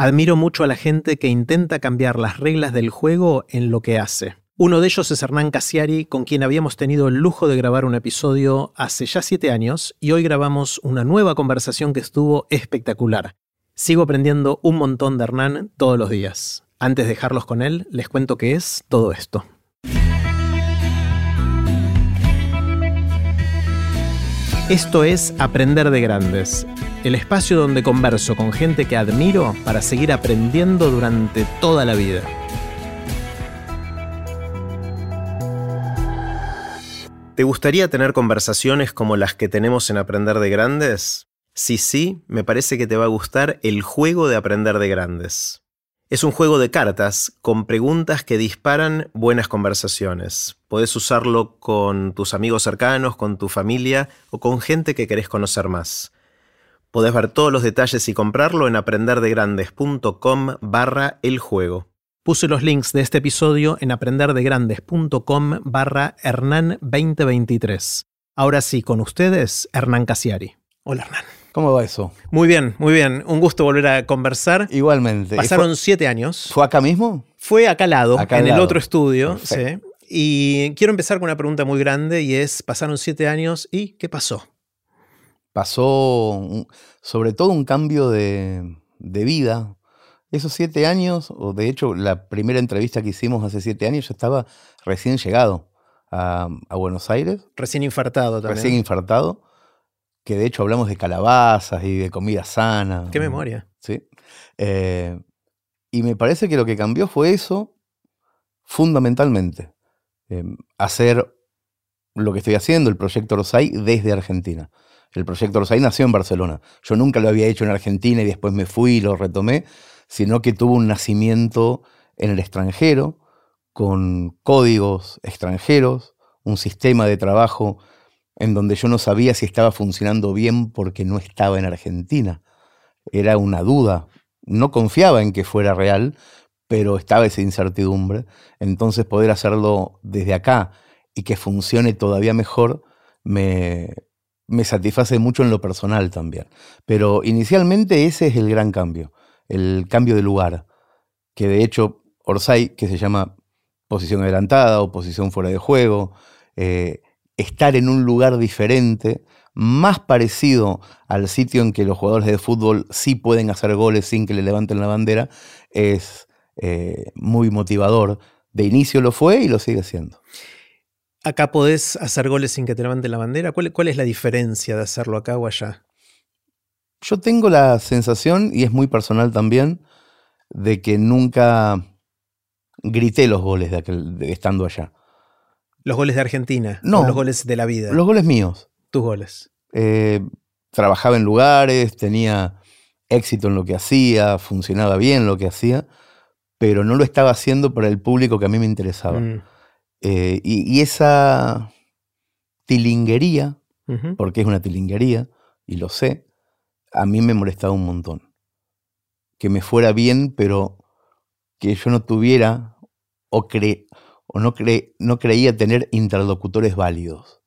Admiro mucho a la gente que intenta cambiar las reglas del juego en lo que hace. Uno de ellos es Hernán Casiari, con quien habíamos tenido el lujo de grabar un episodio hace ya siete años y hoy grabamos una nueva conversación que estuvo espectacular. Sigo aprendiendo un montón de Hernán todos los días. Antes de dejarlos con él, les cuento qué es todo esto. Esto es Aprender de Grandes, el espacio donde converso con gente que admiro para seguir aprendiendo durante toda la vida. ¿Te gustaría tener conversaciones como las que tenemos en Aprender de Grandes? Si sí, me parece que te va a gustar el juego de Aprender de Grandes. Es un juego de cartas con preguntas que disparan buenas conversaciones. Podés usarlo con tus amigos cercanos, con tu familia o con gente que querés conocer más. Podés ver todos los detalles y comprarlo en aprenderdegrandes.com barra el juego. Puse los links de este episodio en aprenderdegrandes.com barra Hernán 2023. Ahora sí, con ustedes, Hernán Casiari. Hola Hernán. ¿Cómo va eso? Muy bien, muy bien. Un gusto volver a conversar. Igualmente. Pasaron siete años. ¿Fue acá mismo? Fue acá al lado, en el otro estudio. Sí. Y quiero empezar con una pregunta muy grande y es, pasaron siete años y ¿qué pasó? Pasó sobre todo un cambio de, vida. Esos siete años, o de hecho la primera entrevista que hicimos hace siete años, yo estaba recién llegado a, a Buenos Aires. Recién infartado también. Recién infartado que de hecho hablamos de calabazas y de comida sana. Qué memoria. Sí. Eh, y me parece que lo que cambió fue eso, fundamentalmente. Eh, hacer lo que estoy haciendo, el proyecto Rosay, desde Argentina. El proyecto Rosay nació en Barcelona. Yo nunca lo había hecho en Argentina y después me fui y lo retomé, sino que tuvo un nacimiento en el extranjero, con códigos extranjeros, un sistema de trabajo en donde yo no sabía si estaba funcionando bien porque no estaba en Argentina. Era una duda. No confiaba en que fuera real, pero estaba esa incertidumbre. Entonces poder hacerlo desde acá y que funcione todavía mejor me, me satisface mucho en lo personal también. Pero inicialmente ese es el gran cambio, el cambio de lugar, que de hecho Orsay, que se llama posición adelantada o posición fuera de juego, eh, estar en un lugar diferente, más parecido al sitio en que los jugadores de fútbol sí pueden hacer goles sin que le levanten la bandera, es eh, muy motivador. De inicio lo fue y lo sigue siendo. ¿Acá podés hacer goles sin que te levanten la bandera? ¿Cuál, ¿Cuál, es la diferencia de hacerlo acá o allá? Yo tengo la sensación, y es muy personal también, de que nunca grité los goles de, de estando allá. ¿Los goles de Argentina? No. los goles de la vida? Los goles míos. ¿Tus goles? Eh, trabajaba en lugares, tenía éxito en lo que hacía, funcionaba bien lo que hacía, pero no lo estaba haciendo para el público que a mí me interesaba. Mm. Eh, y, esa tilinguería, porque es una tilinguería, y lo sé, a mí me molestaba un montón. Que me fuera bien, pero que yo no tuviera o, cre o no, no creía tener interlocutores válidos.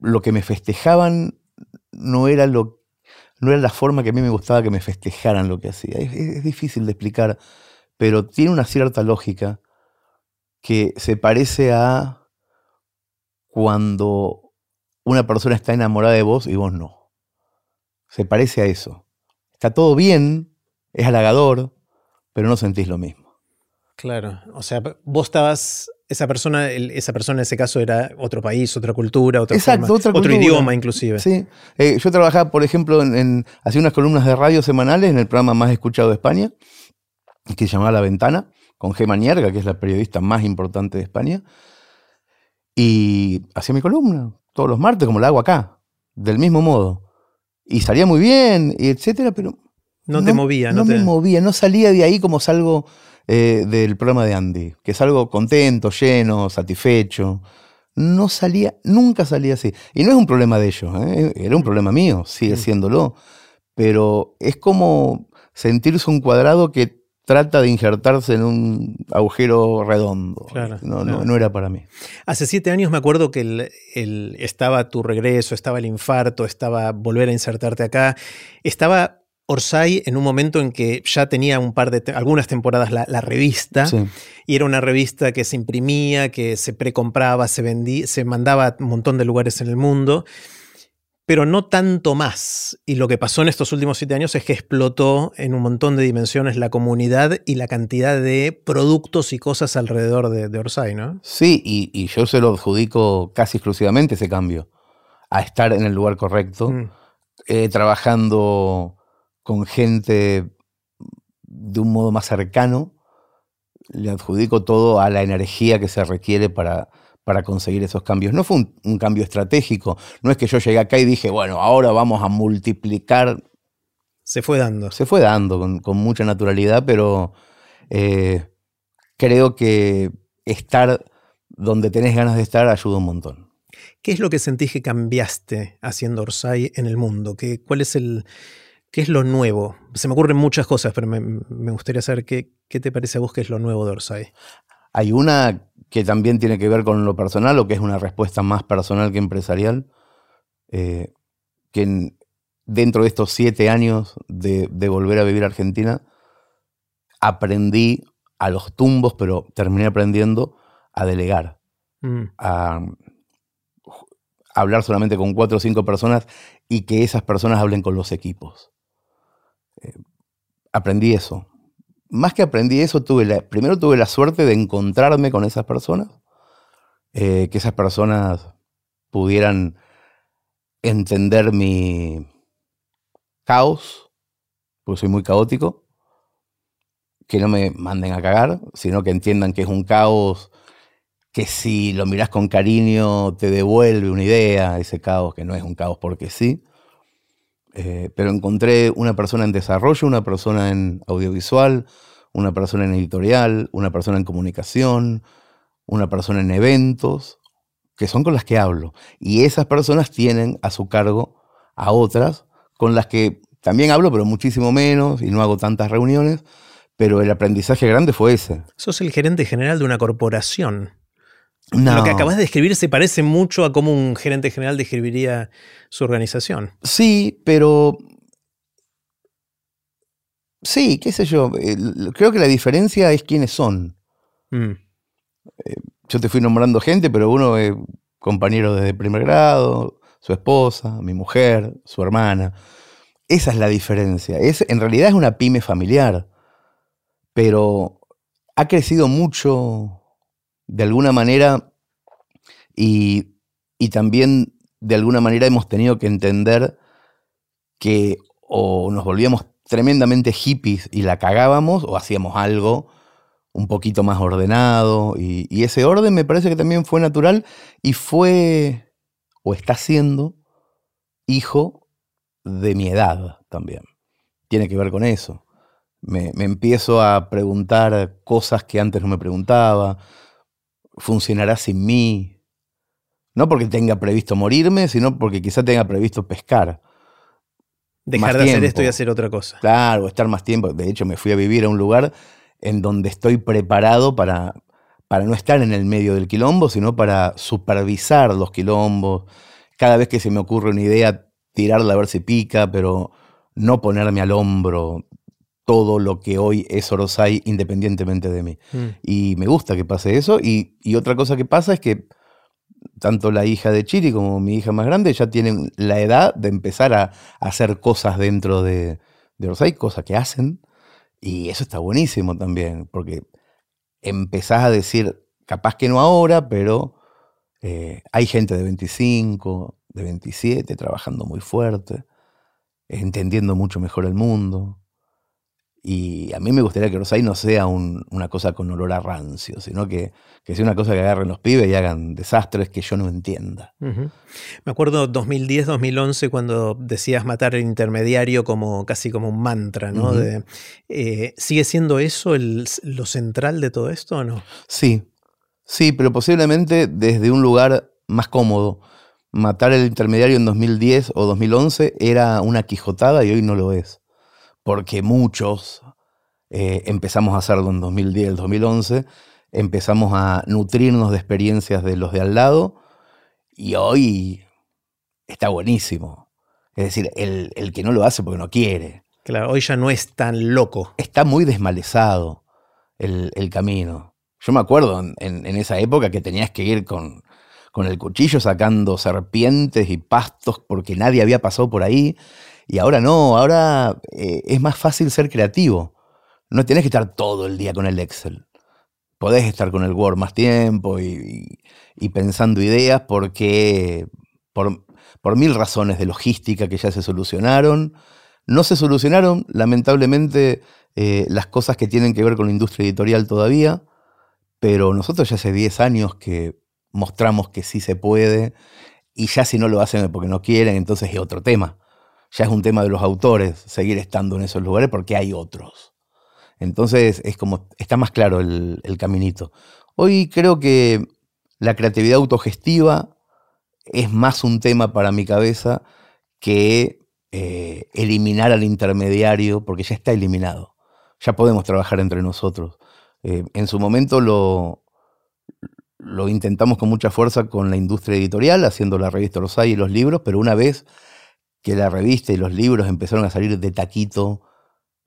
Lo que me festejaban no era, lo, no era la forma que a mí me gustaba que me festejaran lo que hacía. Es, difícil de explicar, pero tiene una cierta lógica que se parece a cuando una persona está enamorada de vos y vos no. Se parece a eso. Está todo bien, es halagador, pero no sentís lo mismo. Claro, o sea, vos estabas, esa persona, esa persona en ese caso era otro país, otra cultura, otra Exacto, otro idioma inclusive. Sí, eh, yo trabajaba, por ejemplo, en, hacía unas columnas de radio semanales en el programa más escuchado de España, que se llamaba La Ventana, con Gemma Nierga, que es la periodista más importante de España, y hacía mi columna todos los martes, como la hago acá, del mismo modo. Y salía muy bien, y etcétera, pero... No, te movía, no, no me movía, no salía de ahí como salgo eh, del programa de Andy, que es algo contento, lleno, satisfecho. No salía, nunca salía así. Y no es un problema de ellos, ¿eh? era un problema mío, sigue siéndolo. Pero es como sentirse un cuadrado que trata de injertarse en un agujero redondo. no, no, era para mí. Hace siete años me acuerdo que el, estaba tu regreso, estaba el infarto, estaba volver a insertarte acá. Estaba Orsay en un momento en que ya tenía un par de algunas temporadas la, revista y era una revista que se imprimía, que se precompraba, se vendía, se mandaba a un montón de lugares en el mundo, pero no tanto más. Y lo que pasó en estos últimos siete años es que explotó en un montón de dimensiones la comunidad y la cantidad de productos y cosas alrededor de, Orsay, ¿no? Sí, y, yo se lo adjudico casi exclusivamente ese cambio, a estar en el lugar correcto, mm. eh, trabajando con gente de un modo más cercano, le adjudico todo a la energía que se requiere para, para conseguir esos cambios. No fue un, cambio estratégico, no es que yo llegué acá y dije, bueno, ahora vamos a multiplicar. Se fue dando. Se fue dando con, mucha naturalidad, pero eh, creo que estar donde tenés ganas de estar ayuda un montón. ¿Qué es lo que sentís que cambiaste haciendo Orsay en el mundo? ¿Qué, ¿Cuál es el, ¿Qué es lo nuevo? Se me ocurren muchas cosas, pero me, gustaría saber qué, qué, te parece a vos que es lo nuevo de Orsay. Hay una que también tiene que ver con lo personal, o que es una respuesta más personal que empresarial, eh, que dentro de estos siete años de, volver a vivir a Argentina, aprendí a los tumbos, pero terminé aprendiendo a delegar, mm. a, hablar solamente con cuatro o cinco personas y que esas personas hablen con los equipos. Eh, aprendí eso. Más que aprendí eso, tuve la, primero tuve la suerte de encontrarme con esas personas, eh, que esas personas pudieran entender mi caos, porque soy muy caótico, que no me manden a cagar, sino que entiendan que es un caos que si lo miras con cariño te devuelve una idea, ese caos que no es un caos porque sí. Eh, pero encontré una persona en desarrollo, una persona en audiovisual, una persona en editorial, una persona en comunicación, una persona en eventos, que son con las que hablo. Y esas personas tienen a su cargo a otras con las que también hablo, pero muchísimo menos y no hago tantas reuniones. Pero el aprendizaje grande fue ese. Sos el gerente general de una corporación. Lo que acabas de describir se parece mucho a cómo un gerente general describiría su organización. Sí, pero. Sí, qué sé yo. Creo que la diferencia es quiénes son. Mm. Eh, yo te fui nombrando gente, pero uno es compañero desde primer grado, su esposa, mi mujer, su hermana. Esa es la diferencia. Es, en realidad es una pyme familiar, pero ha crecido mucho de alguna manera y, también de alguna manera hemos tenido que entender que o nos volvíamos tremendamente hippies y la cagábamos o hacíamos algo un poquito más ordenado y, y, ese orden me parece que también fue natural y fue o está siendo hijo de mi edad también. Tiene que ver con eso. Me, me empiezo a preguntar cosas que antes no me preguntaba, funcionará sin mí. No porque tenga previsto morirme, sino porque quizá tenga previsto pescar. Dejar de hacer esto y hacer otra cosa. Claro, estar más tiempo. De hecho, me fui a vivir a un lugar en donde estoy preparado para, para no estar en el medio del quilombo, sino para supervisar los quilombos. Cada vez que se me ocurre una idea, tirarla a ver si pica, pero no ponerme al hombro todo lo que hoy es Orosai independientemente de mí. Mm. Y me gusta que pase eso. Y, otra cosa que pasa es que tanto la hija de Chiri como mi hija más grande ya tienen la edad de empezar a, hacer cosas dentro de, de Orosai, cosas que hacen. Y eso está buenísimo también, porque empezás a decir, capaz que no ahora, pero eh, hay gente de 25, de 27 trabajando muy fuerte, entendiendo mucho mejor el mundo. Y a mí me gustaría que Rosay no sea una cosa con olor a rancio, sino que, sea una cosa que agarren los pibes y hagan desastres que yo no entienda. Me acuerdo 2010, 2011, cuando decías matar el intermediario como casi como un mantra, ¿no? Eh, ¿Sigue siendo eso lo central de todo esto o no? Sí, sí, pero posiblemente desde un lugar más cómodo. Matar el intermediario en 2010 o 2011 era una quijotada y hoy no lo es porque muchos eh, empezamos a hacerlo en 2010, 2011, empezamos a nutrirnos de experiencias de los de al lado y hoy está buenísimo. Es decir, el, que no lo hace porque no quiere. Claro, hoy ya no es tan loco. Está muy desmalezado el, camino. Yo me acuerdo en, esa época que tenías que ir con, con el cuchillo sacando serpientes y pastos porque nadie había pasado por ahí. Y ahora no, ahora eh, es más fácil ser creativo. No tienes que estar todo el día con el Excel. Podés estar con el Word más tiempo y, pensando ideas porque por, por, mil razones de logística que ya se solucionaron. No se solucionaron, lamentablemente, eh, las cosas que tienen que ver con la industria editorial todavía, pero nosotros ya hace 10 años que mostramos que sí se puede y ya si no lo hacen porque no quieren, entonces es otro tema. Ya es un tema de los autores seguir estando en esos lugares porque hay otros. Entonces es como, está más claro el, caminito. Hoy creo que la creatividad autogestiva es más un tema para mi cabeza que eh, eliminar al intermediario, porque ya está eliminado. Ya podemos trabajar entre nosotros. Eh, en su momento lo, lo intentamos con mucha fuerza con la industria editorial, haciendo la revista Rosay y los libros, pero una vez que la revista y los libros empezaron a salir de taquito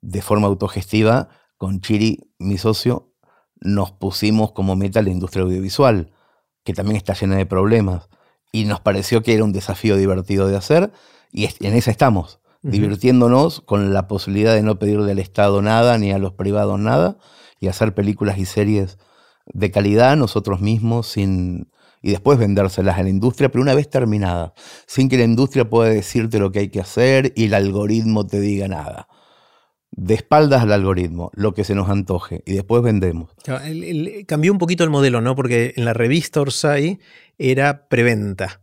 de forma autogestiva, con Chiri, mi socio, nos pusimos como meta la industria audiovisual, que también está llena de problemas. Y nos pareció que era un desafío divertido de hacer, y en esa estamos, divirtiéndonos con la posibilidad de no pedirle al Estado nada, ni a los privados nada, y hacer películas y series de calidad nosotros mismos, sin, y después vendérselas a la industria, pero una vez terminada, sin que la industria pueda decirte lo que hay que hacer y el algoritmo te diga nada de espaldas al algoritmo, lo que se nos antoje, y después vendemos. cambió un poquito el modelo, ¿no? Porque en la revista Orsay era preventa.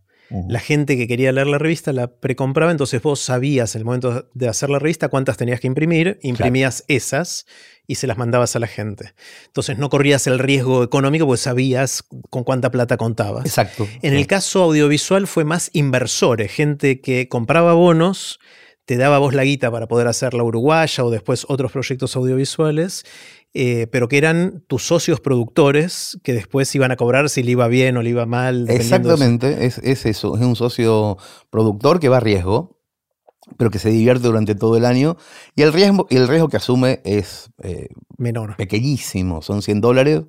La gente que quería leer la revista la precompraba, entonces vos sabías en el momento de hacer la revista cuántas tenías que imprimir, imprimías esas y se las mandabas a la gente. Entonces no corrías el riesgo económico porque sabías con cuánta plata contabas. Exacto. En el caso audiovisual fue más inversores, gente que compraba bonos te daba vos la guita para poder hacer la uruguaya o después otros proyectos audiovisuales, eh, pero que eran tus socios productores que después iban a cobrar si le iba bien o le iba mal. Exactamente, es, es, eso, es un socio productor que va a riesgo, pero que se divierte durante todo el año y el riesgo, el riesgo que asume es eh, menor. Pequeñísimo, son 100 dólares,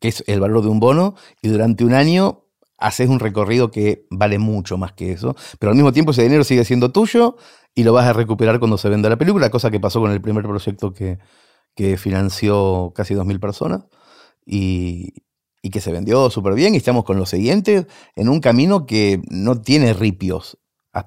que es el valor de un bono, y durante un año haces un recorrido que vale mucho más que eso, pero al mismo tiempo ese dinero sigue siendo tuyo y lo vas a recuperar cuando se venda la película, cosa que pasó con el primer proyecto que, financió casi 2.000 personas y, que se vendió súper bien y estamos con los siguientes en un camino que no tiene ripios,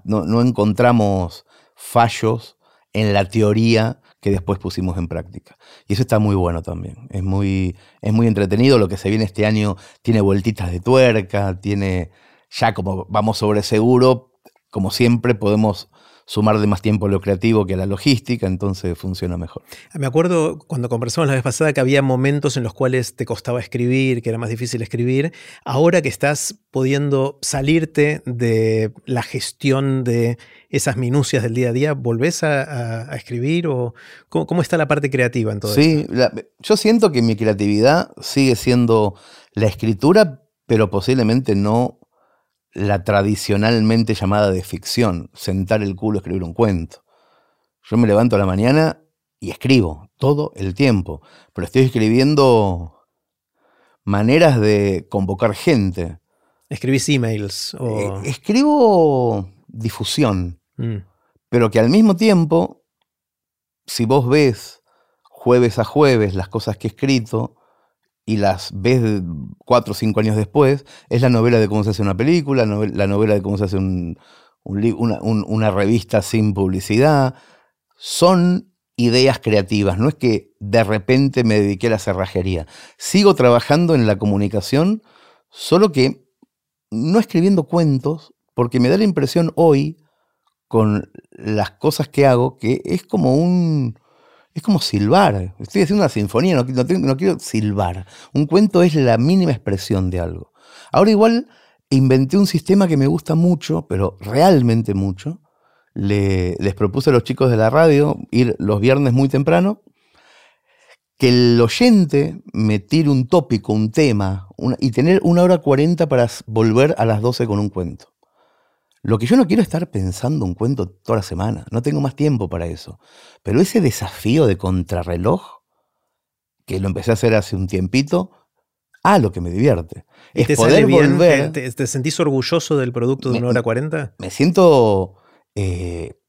no, encontramos fallos en la teoría que después pusimos en práctica. Y eso está muy bueno también. Es muy, es muy entretenido. Lo que se viene este año tiene vueltitas de tuerca, tiene ya como vamos sobre seguro, como siempre podemos sumar de más tiempo a lo creativo que a la logística, entonces funciona mejor. Me acuerdo cuando conversamos la vez pasada que había momentos en los cuales te costaba escribir, que era más difícil escribir. Ahora que estás pudiendo salirte de la gestión de esas minucias del día a día, ¿volvés a, escribir o cómo, está la parte creativa en todo sí, yo siento que mi creatividad sigue siendo la escritura, pero posiblemente no la tradicionalmente llamada de ficción, sentar el culo, escribir un cuento. Yo me levanto a la mañana y escribo todo el tiempo, pero estoy escribiendo maneras de convocar gente. ¿Escribís emails? O... Eh, escribo difusión, mm. pero que al mismo tiempo, si vos ves jueves a jueves las cosas que he escrito, y las ves cuatro o cinco años después, es la novela de cómo se hace una película, la novela de cómo se hace una, revista sin publicidad. Son ideas creativas, no es que de repente me dediqué a la cerrajería. Sigo trabajando en la comunicación, solo que no escribiendo cuentos, porque me da la impresión hoy, con las cosas que hago, que es como un, es como silbar. Estoy haciendo una sinfonía, no, quiero silbar. Un cuento es la mínima expresión de algo. Ahora igual inventé un sistema que me gusta mucho, pero realmente mucho. les propuse a los chicos de la radio ir los viernes muy temprano, que el oyente me tire un tópico, un tema, y tener una hora cuarenta para volver a las doce con un cuento. Lo que yo no quiero es estar pensando un cuento toda la semana, no tengo más tiempo para eso. Pero ese desafío de contrarreloj, que lo empecé a hacer hace un tiempito, a lo que me divierte. ¿Y es te poder bien? volver. ¿Te, te sentís orgulloso del producto de Me- una hora cuarenta? Me siento. eh,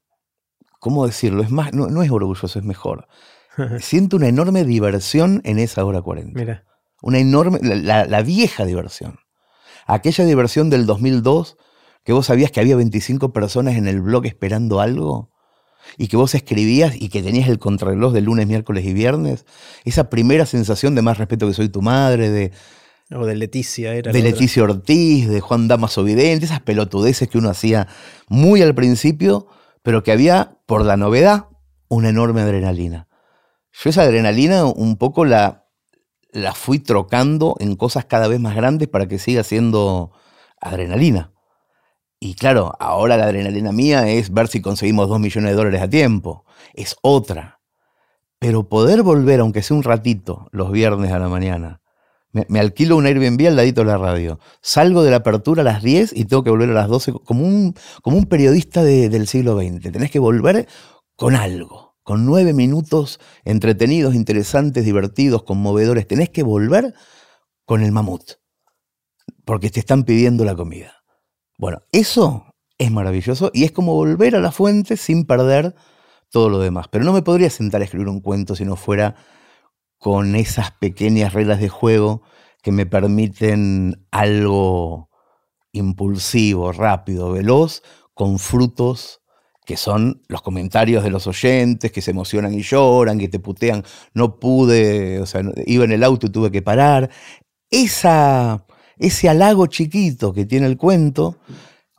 ¿Cómo decirlo? Es más, no, no es orgulloso, es mejor. Siento una enorme diversión en esa hora 40. Mira, Una enorme. La, la- la vieja diversión. Aquella diversión del 2002 que vos sabías que había 25 personas en el blog esperando algo y que vos escribías y que tenías el contrarreloj de lunes, miércoles y viernes. Esa primera sensación de más respeto que soy tu madre, de, o de Leticia era. de otra. Leticia Ortiz, de Juan Damaso Vidente, esas pelotudeces que uno hacía muy al principio, pero que había, por la novedad, una enorme adrenalina. Yo esa adrenalina un poco la, la fui trocando en cosas cada vez más grandes para que siga siendo adrenalina. Y claro, ahora la adrenalina mía es ver si conseguimos dos millones de dólares a tiempo. Es otra. Pero poder volver, aunque sea un ratito, los viernes a la mañana, me, alquilo un Airbnb al ladito de la radio. Salgo de la apertura a las 10 y tengo que volver a las 12 como un, como un periodista de- del siglo XX. Tenés que volver con algo, con nueve minutos entretenidos, interesantes, divertidos, conmovedores. Tenés que volver con el mamut, porque te están pidiendo la comida. Bueno, eso es maravilloso y es como volver a la fuente sin perder todo lo demás. Pero no me podría sentar a escribir un cuento si no fuera con esas pequeñas reglas de juego que me permiten algo impulsivo, rápido, veloz, con frutos que son los comentarios de los oyentes, que se emocionan y lloran, que te putean, no pude, o sea, iba en el auto y tuve que parar. Esa, ese halago chiquito que tiene el cuento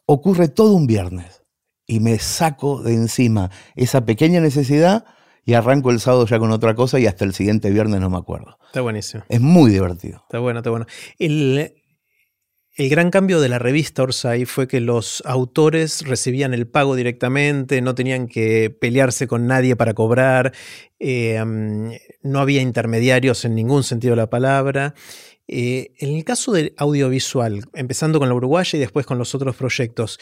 ocurre todo un viernes y me saco de encima esa pequeña necesidad y arranco el sábado ya con otra cosa y hasta el siguiente viernes no me acuerdo. Está buenísimo. Es muy divertido. Está bueno, está bueno. El, el gran cambio de la revista Orsay fue que los autores recibían el pago directamente, no tenían que pelearse con nadie para cobrar, eh, mm, no había intermediarios en ningún sentido de la palabra. Eh, en el caso del audiovisual, empezando con la Uruguaya y después con los otros proyectos,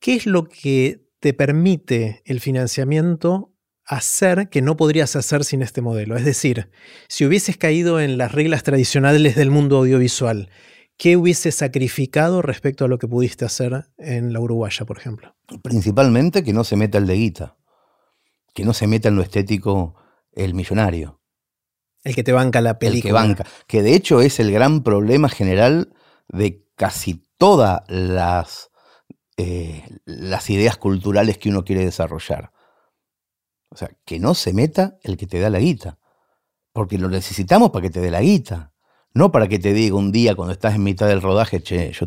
¿qué es lo que te permite el financiamiento hacer que no podrías hacer sin este modelo? Es decir, si hubieses caído en las reglas tradicionales del mundo audiovisual, ¿qué hubieses sacrificado respecto a lo que pudiste hacer en la Uruguaya, por ejemplo? Principalmente que no se meta el de guita, que no se meta en lo estético el millonario, El que te banca la película. el que banca, que de hecho es el gran problema general de casi todas las, eh, las ideas culturales que uno quiere desarrollar. O sea, que no se meta el que te da la guita, porque lo necesitamos para que te dé la guita, no para que te diga un día cuando estás en mitad del rodaje, che, yo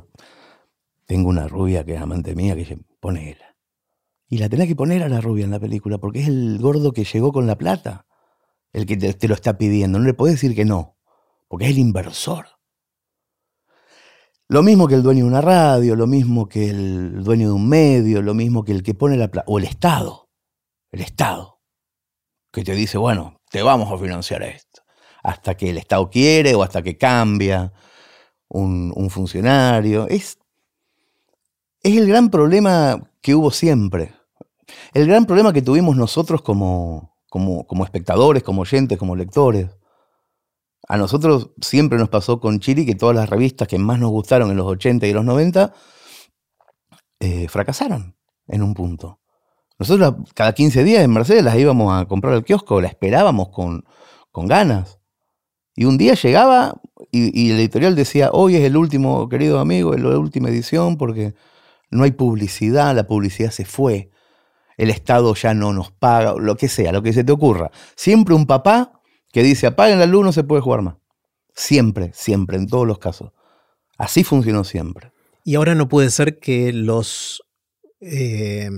tengo una rubia que es amante mía, que dice, ponela. Y la tenés que poner a la rubia en la película, porque es el gordo que llegó con la plata, el que te, lo está pidiendo. No le podés decir que no, porque es el inversor. Lo mismo que el dueño de una radio, lo mismo que el dueño de un medio, lo mismo que el que pone la plata, o el Estado, el Estado, que te dice, bueno, te vamos a financiar esto, hasta que el Estado quiere o hasta que cambia un, un funcionario. Es, es el gran problema que hubo siempre. El gran problema que tuvimos nosotros como, como, como espectadores, como oyentes, como lectores. A nosotros siempre nos pasó con Chiri que todas las revistas que más nos gustaron en los 80 y los 90 eh, fracasaron en un punto. Nosotros cada 15 días en Mercedes las íbamos a comprar al kiosco, la esperábamos con, con ganas. Y un día llegaba y, y el editorial decía, hoy es el último, querido amigo, es la última edición porque no hay publicidad, la publicidad se fue, el Estado ya no nos paga, lo que sea, lo que se te ocurra. Siempre un papá que dice, apaguen la luz, no se puede jugar más. Siempre, siempre, en todos los casos. Así funcionó siempre. Y ahora no puede ser que los eh,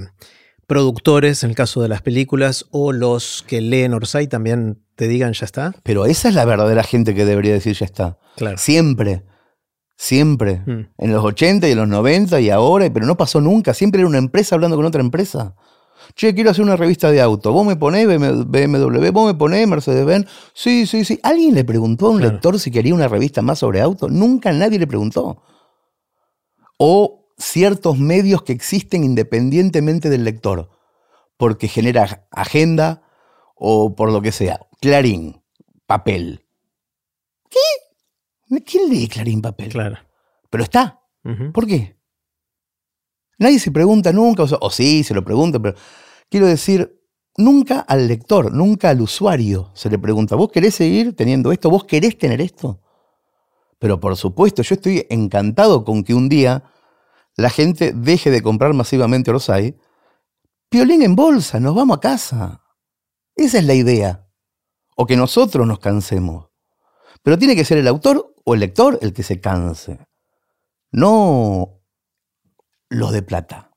productores, en el caso de las películas, o los que leen Orsay también te digan ya está. Pero esa es la verdadera gente que debería decir ya está. Claro. Siempre, siempre. Mm. En los 80 y en los 90 y ahora, pero no pasó nunca. Siempre era una empresa hablando con otra empresa. Che, quiero hacer una revista de auto. ¿Vos me ponés BMW? ¿Vos me ponés Mercedes-Benz? Sí, sí, sí. ¿Alguien le preguntó a un Claro. lector si quería una revista más sobre auto? Nunca nadie le preguntó. O ciertos medios que existen independientemente del lector, porque genera agenda o por lo que sea. Clarín, papel. ¿Qué? ¿Quién lee Clarín papel? Claro. Pero está. Ujú. ¿Por qué? Nadie se pregunta nunca, o, sí, se lo pregunta, pero quiero decir, nunca al lector, nunca al usuario se le pregunta, ¿vos querés seguir teniendo esto? ¿Vos querés tener esto? Pero por supuesto, yo estoy encantado con que un día la gente deje de comprar masivamente Orsay. Piolín en bolsa, nos vamos a casa. Esa es la idea. O que nosotros nos cansemos. Pero tiene que ser el autor o el lector el que se canse. No los de plata.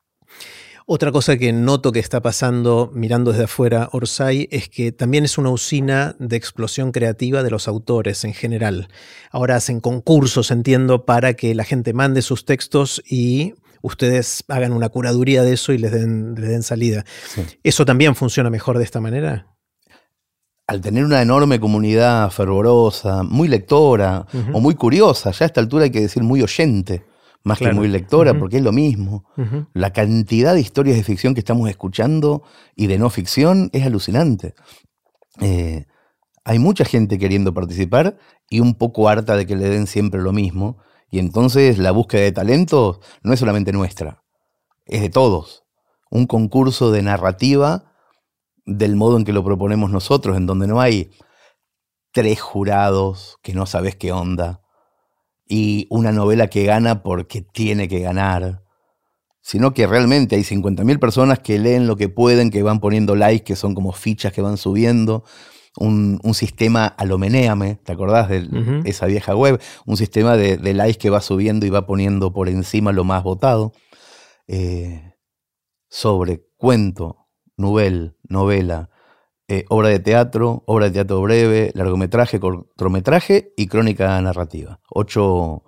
Otra cosa que noto que está pasando mirando desde afuera Orsay es que también es una usina de explosión creativa de los autores en general. Ahora hacen concursos, entiendo, para que la gente mande sus textos y ustedes hagan una curaduría de eso y les den, les den salida. Sí. ¿Eso también funciona mejor de esta manera? Al tener una enorme comunidad fervorosa, muy lectora o muy curiosa, ya a esta altura hay que decir muy oyente, más Claro. que muy lectora, porque es lo mismo. La cantidad de historias de ficción que estamos escuchando y de no ficción es alucinante. Eh, hay mucha gente queriendo participar y un poco harta de que le den siempre lo mismo. Y entonces la búsqueda de talentos no es solamente nuestra, es de todos. Un concurso de narrativa del modo en que lo proponemos nosotros, en donde no hay tres jurados que no sabes qué onda y una novela que gana porque tiene que ganar sino que realmente hay 50.000 personas que leen lo que pueden, que van poniendo likes, que son como fichas que van subiendo, un, un sistema a lo Menéame, ¿te acordás de esa vieja web? Un sistema de, de likes que va subiendo y va poniendo por encima lo más votado, eh, sobre cuento, novel, novela, eh, obra de teatro, obra de teatro breve, largometraje, cortometraje y crónica narrativa. Ocho,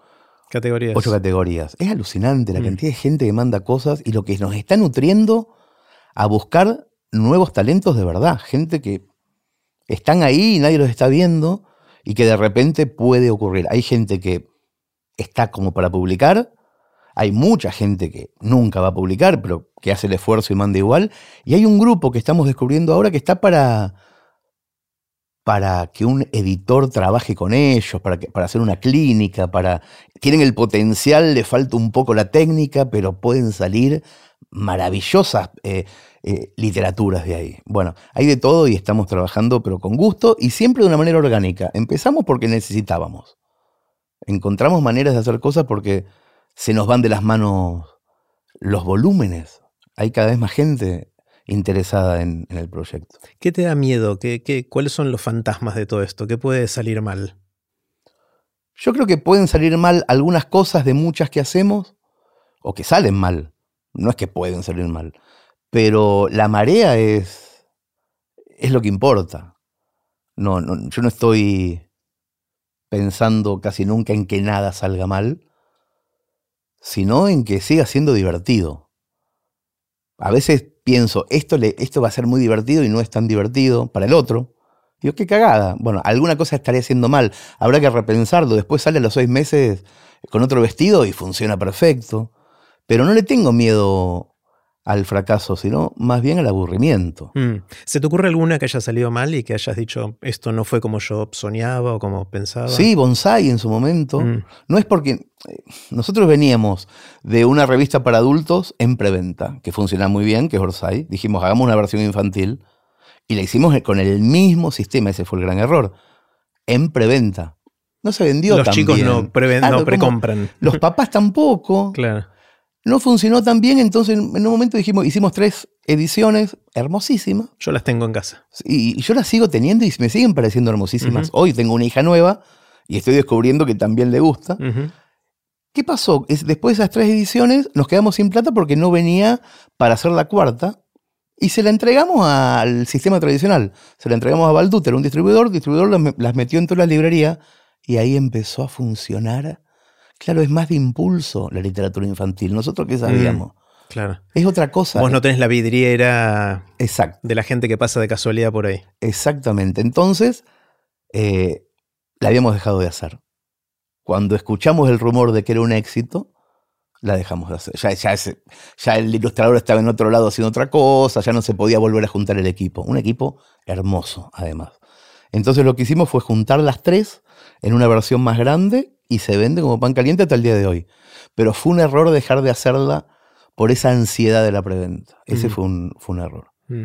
Categorías. Ocho categorías. Es alucinante la Mm. cantidad de gente que manda cosas y lo que nos está nutriendo a buscar nuevos talentos de verdad. Gente que están ahí y nadie los está viendo y que de repente puede ocurrir. Hay gente que está como para publicar, hay mucha gente que nunca va a publicar, pero que hace el esfuerzo y manda igual. Y hay un grupo que estamos descubriendo ahora que está para, para que un editor trabaje con ellos, para, que, para hacer una clínica, para... Tienen el potencial, le falta un poco la técnica, pero pueden salir maravillosas eh, eh, literaturas de ahí. Bueno, hay de todo y estamos trabajando, pero con gusto y siempre de una manera orgánica. Empezamos porque necesitábamos. Encontramos maneras de hacer cosas porque se nos van de las manos los volúmenes. Hay cada vez más gente interesada en, en el proyecto. ¿Qué te da miedo? ¿Qué, qué, cuáles son los fantasmas de todo esto? ¿Qué puede salir mal? Yo creo que pueden salir mal algunas cosas de muchas que hacemos, o que salen mal. No es que pueden salir mal. Pero la marea es, es lo que importa. No, no, yo no estoy pensando casi nunca en que nada salga mal, sino en que siga siendo divertido. A veces pienso, esto, le, esto va a ser muy divertido y no es tan divertido para el otro. Digo, qué cagada. Bueno, alguna cosa estaría haciendo mal. Habrá que repensarlo. Después sale a los seis meses con otro vestido y funciona perfecto. Pero no le tengo miedo al fracaso, sino más bien al aburrimiento. Mm. ¿Se te ocurre alguna que haya salido mal y que hayas dicho esto no fue como yo soñaba o como pensaba? Sí, Bonsai en su momento. Mm. No es porque eh, nosotros veníamos de una revista para adultos en preventa, que funciona muy bien, que es Orsay. Dijimos, hagamos una versión infantil. Y la hicimos con el mismo sistema, ese fue el gran error. En preventa. No se vendió Los tan chicos bien. no, Claro, no precompran. Los papás tampoco. Claro. No funcionó tan bien, entonces en un momento dijimos, hicimos tres ediciones hermosísimas. Yo las tengo en casa. Y, y yo las sigo teniendo y me siguen pareciendo hermosísimas. Hoy tengo una hija nueva y estoy descubriendo que también le gusta. ¿Qué pasó? Es- después de esas tres ediciones nos quedamos sin plata porque no venía para hacer la cuarta y se la entregamos al sistema tradicional. Se la entregamos a Balduter, un distribuidor, el distribuidor las, me- las metió en todas las librerías y ahí empezó a funcionar. Claro, es más de impulso la literatura infantil. ¿Nosotros qué sabíamos? Claro. Es otra cosa. Mm. Vos no tenés la vidriera Exacto, de la gente que pasa de casualidad por ahí. exactamente. Entonces, eh, la habíamos dejado de hacer. Cuando escuchamos el rumor de que era un éxito, la dejamos de hacer. Ya, ya, el ilustrador estaba en otro lado haciendo otra cosa, ya no se podía volver a juntar el equipo. Un equipo hermoso, además. Entonces lo que hicimos fue juntar las tres en una versión más grande y se vende como pan caliente hasta el día de hoy. Pero fue un error dejar de hacerla por esa ansiedad de la preventa. Ese mm. fue, un, fue, un, error. Mm.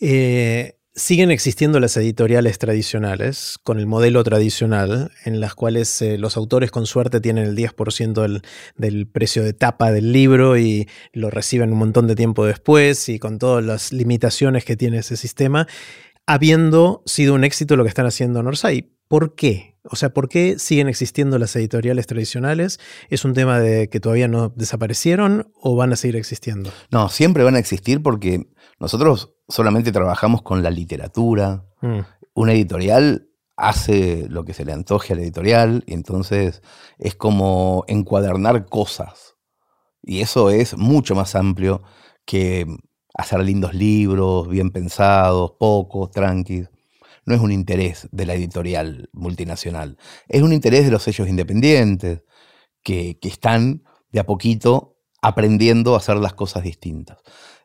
Eh, siguen existiendo las editoriales tradicionales, con el modelo tradicional, en las cuales eh, los autores con suerte tienen el 10% del, precio de tapa del libro y lo reciben un montón de tiempo después y con todas las limitaciones que tiene ese sistema, habiendo sido un éxito lo que están haciendo en Orsay. ¿Por qué? O sea, ¿por qué siguen existiendo las editoriales tradicionales? ¿Es un tema de que todavía no desaparecieron o van a seguir existiendo? No, siempre van a existir porque nosotros solamente trabajamos con la literatura. Mm. Una editorial hace lo que se le antoje a la editorial y entonces es como encuadernar cosas. Y eso es mucho más amplio que hacer lindos libros, bien pensados, pocos, tranquilos. No es un interés de la editorial multinacional, es un interés de los sellos independientes que, que están de a poquito aprendiendo a hacer las cosas distintas.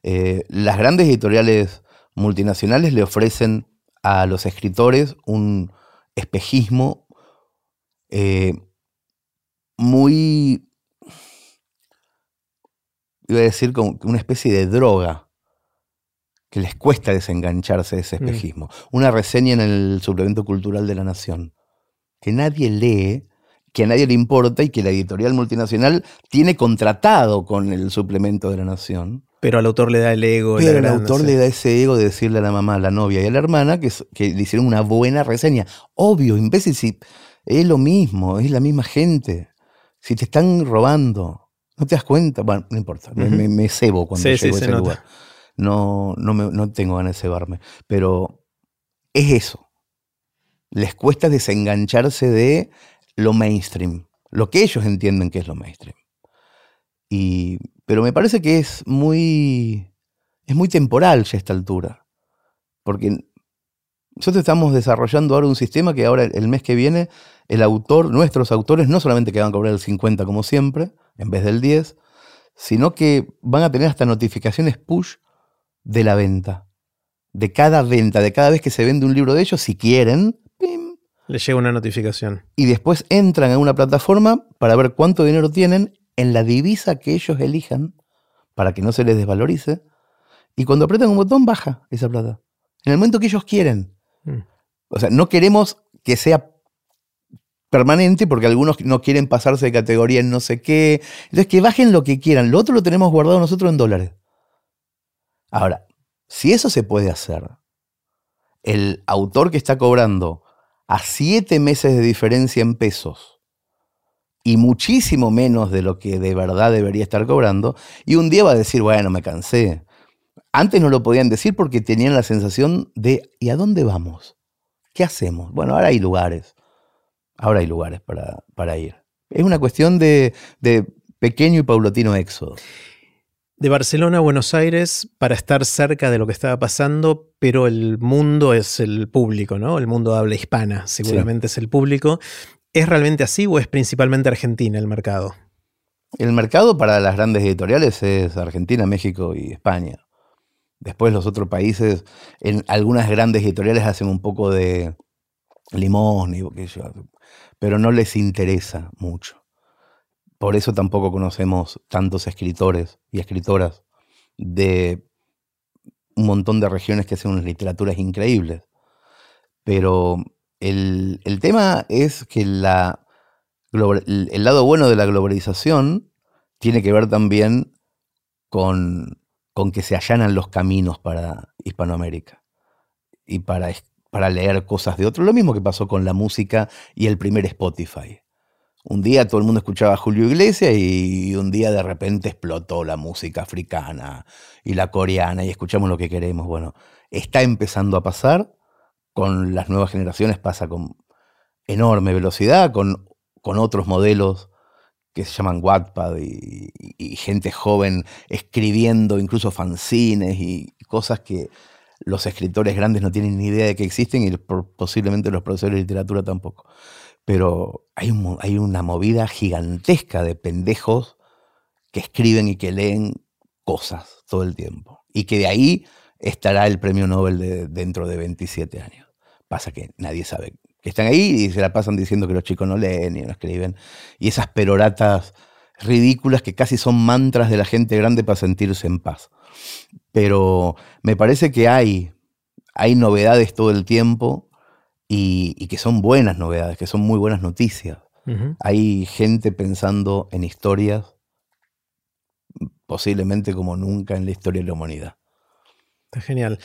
Eh, las grandes editoriales multinacionales le ofrecen a los escritores un espejismo eh, muy, iba a decir, como una especie de droga que les cuesta desengancharse de ese mm. espejismo. Una reseña en el suplemento cultural de la Nación, que nadie lee, que a nadie le importa y que la editorial multinacional tiene contratado con el suplemento de la Nación. Pero al autor le da el ego. Pero al autor le da ese ego de decirle a la mamá, a la novia y a la hermana que, que le hicieron una buena reseña. Obvio, imbécil, si es lo mismo, es la misma gente. Si te están robando, no te das cuenta. Bueno, no importa, me, cebo cuando llego a ese lugar. No, no, no tengo ganas de cebarme. Pero es eso. Les cuesta desengancharse de lo mainstream, lo que ellos entienden que es lo mainstream. Y pero me parece que es muy, es muy temporal ya a esta altura. Porque nosotros estamos desarrollando ahora un sistema que ahora el mes que viene el autor, nuestros autores, no solamente van a cobrar el 50 como siempre, en vez del 10, sino que van a tener hasta notificaciones push de la venta. De cada venta, de cada vez que se vende un libro de ellos, si quieren, ¡pim! Les llega una notificación. Y después entran a una plataforma para ver cuánto dinero tienen en la divisa que ellos elijan para que no se les desvalorice. Y cuando apretan un botón, baja esa plata. En el momento que ellos quieren. Mm. O sea, no queremos que sea permanente porque algunos no quieren pasarse de categoría en no sé qué. Entonces, que bajen lo que quieran. Lo otro lo tenemos guardado nosotros en dólares. Ahora, si eso se puede hacer, el autor que está cobrando a siete meses de diferencia en pesos, y muchísimo menos de lo que de verdad debería estar cobrando, y un día va a decir, bueno, me cansé. Antes no lo podían decir porque tenían la sensación de, ¿y a dónde vamos? ¿Qué hacemos? Bueno, ahora hay lugares, ahora hay lugares para, para ir. Es una cuestión de, de pequeño y paulatino éxodo. De Barcelona a Buenos Aires para estar cerca de lo que estaba pasando, pero el mundo es el público, ¿no? El mundo de habla hispana, seguramente es el público. ¿Es realmente así o es principalmente Argentina el mercado? El mercado para las grandes editoriales es Argentina, México y España. Después los otros países, en algunas grandes editoriales hacen un poco de limón, y pero no les interesa mucho. Por eso tampoco conocemos tantos escritores y escritoras de un montón de regiones que hacen unas literaturas increíbles. Pero el, tema es que la, el lado bueno de la globalización tiene que ver también con, con que se allanan los caminos para Hispanoamérica y para, para leer cosas de otro. Lo mismo que pasó con la música y el primer Spotify. Un día todo el mundo escuchaba a Julio Iglesias y un día de repente explotó la música africana y la coreana y escuchamos lo que queremos. Bueno, está empezando a pasar con las nuevas generaciones pasa con enorme velocidad, con, con otros modelos que se llaman Wattpad y, gente joven escribiendo incluso fanzines y cosas que los escritores grandes no tienen ni idea de que existen y posiblemente los profesores de literatura tampoco. Pero hay, una movida gigantesca de pendejos que escriben y que leen cosas todo el tiempo. Y que de ahí estará el premio Nobel de, dentro de 27 años. Pasa que nadie sabe que están ahí y se la pasan diciendo que los chicos no leen y no escriben. Y esas peroratas ridículas que casi son mantras de la gente grande para sentirse en paz. Pero me parece que hay, hay novedades todo el tiempo y, que son buenas novedades, que son muy buenas noticias. Hay gente pensando en historias posiblemente como nunca en la historia de la humanidad. Está genial.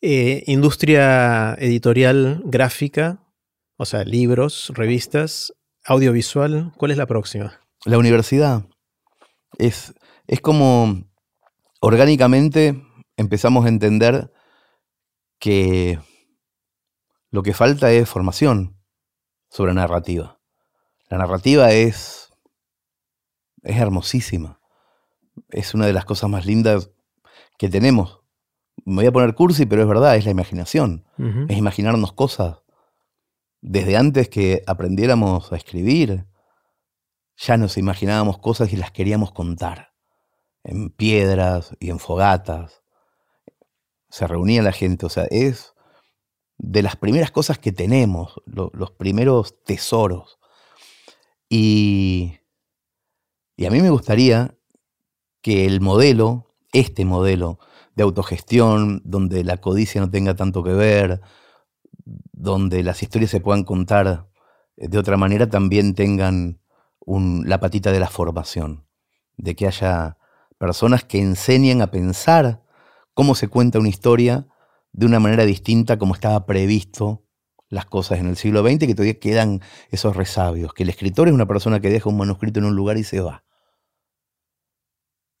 Eh, industria editorial gráfica, o sea, libros, revistas, audiovisual, ¿cuál es la próxima? La universidad. Es, es como orgánicamente empezamos a entender que lo que falta es formación sobre narrativa. La narrativa es, es hermosísima. Es una de las cosas más lindas que tenemos. Me voy a poner cursi, pero es verdad, es la imaginación. Es imaginarnos cosas. Desde antes que aprendiéramos a escribir, ya nos imaginábamos cosas y las queríamos contar. En piedras y en fogatas. Se reunía la gente. O sea, es de las primeras cosas que tenemos, los primeros tesoros. Y, y a mí me gustaría que el modelo, este modelo de autogestión, donde la codicia no tenga tanto que ver, donde las historias se puedan contar eh, de otra manera, también tengan la patita de la formación, de que haya personas que enseñen a pensar cómo se cuenta una historia de una manera distinta como estaba previsto las cosas en el siglo XX, que todavía quedan esos resabios, que el escritor es una persona que deja un manuscrito en un lugar y se va.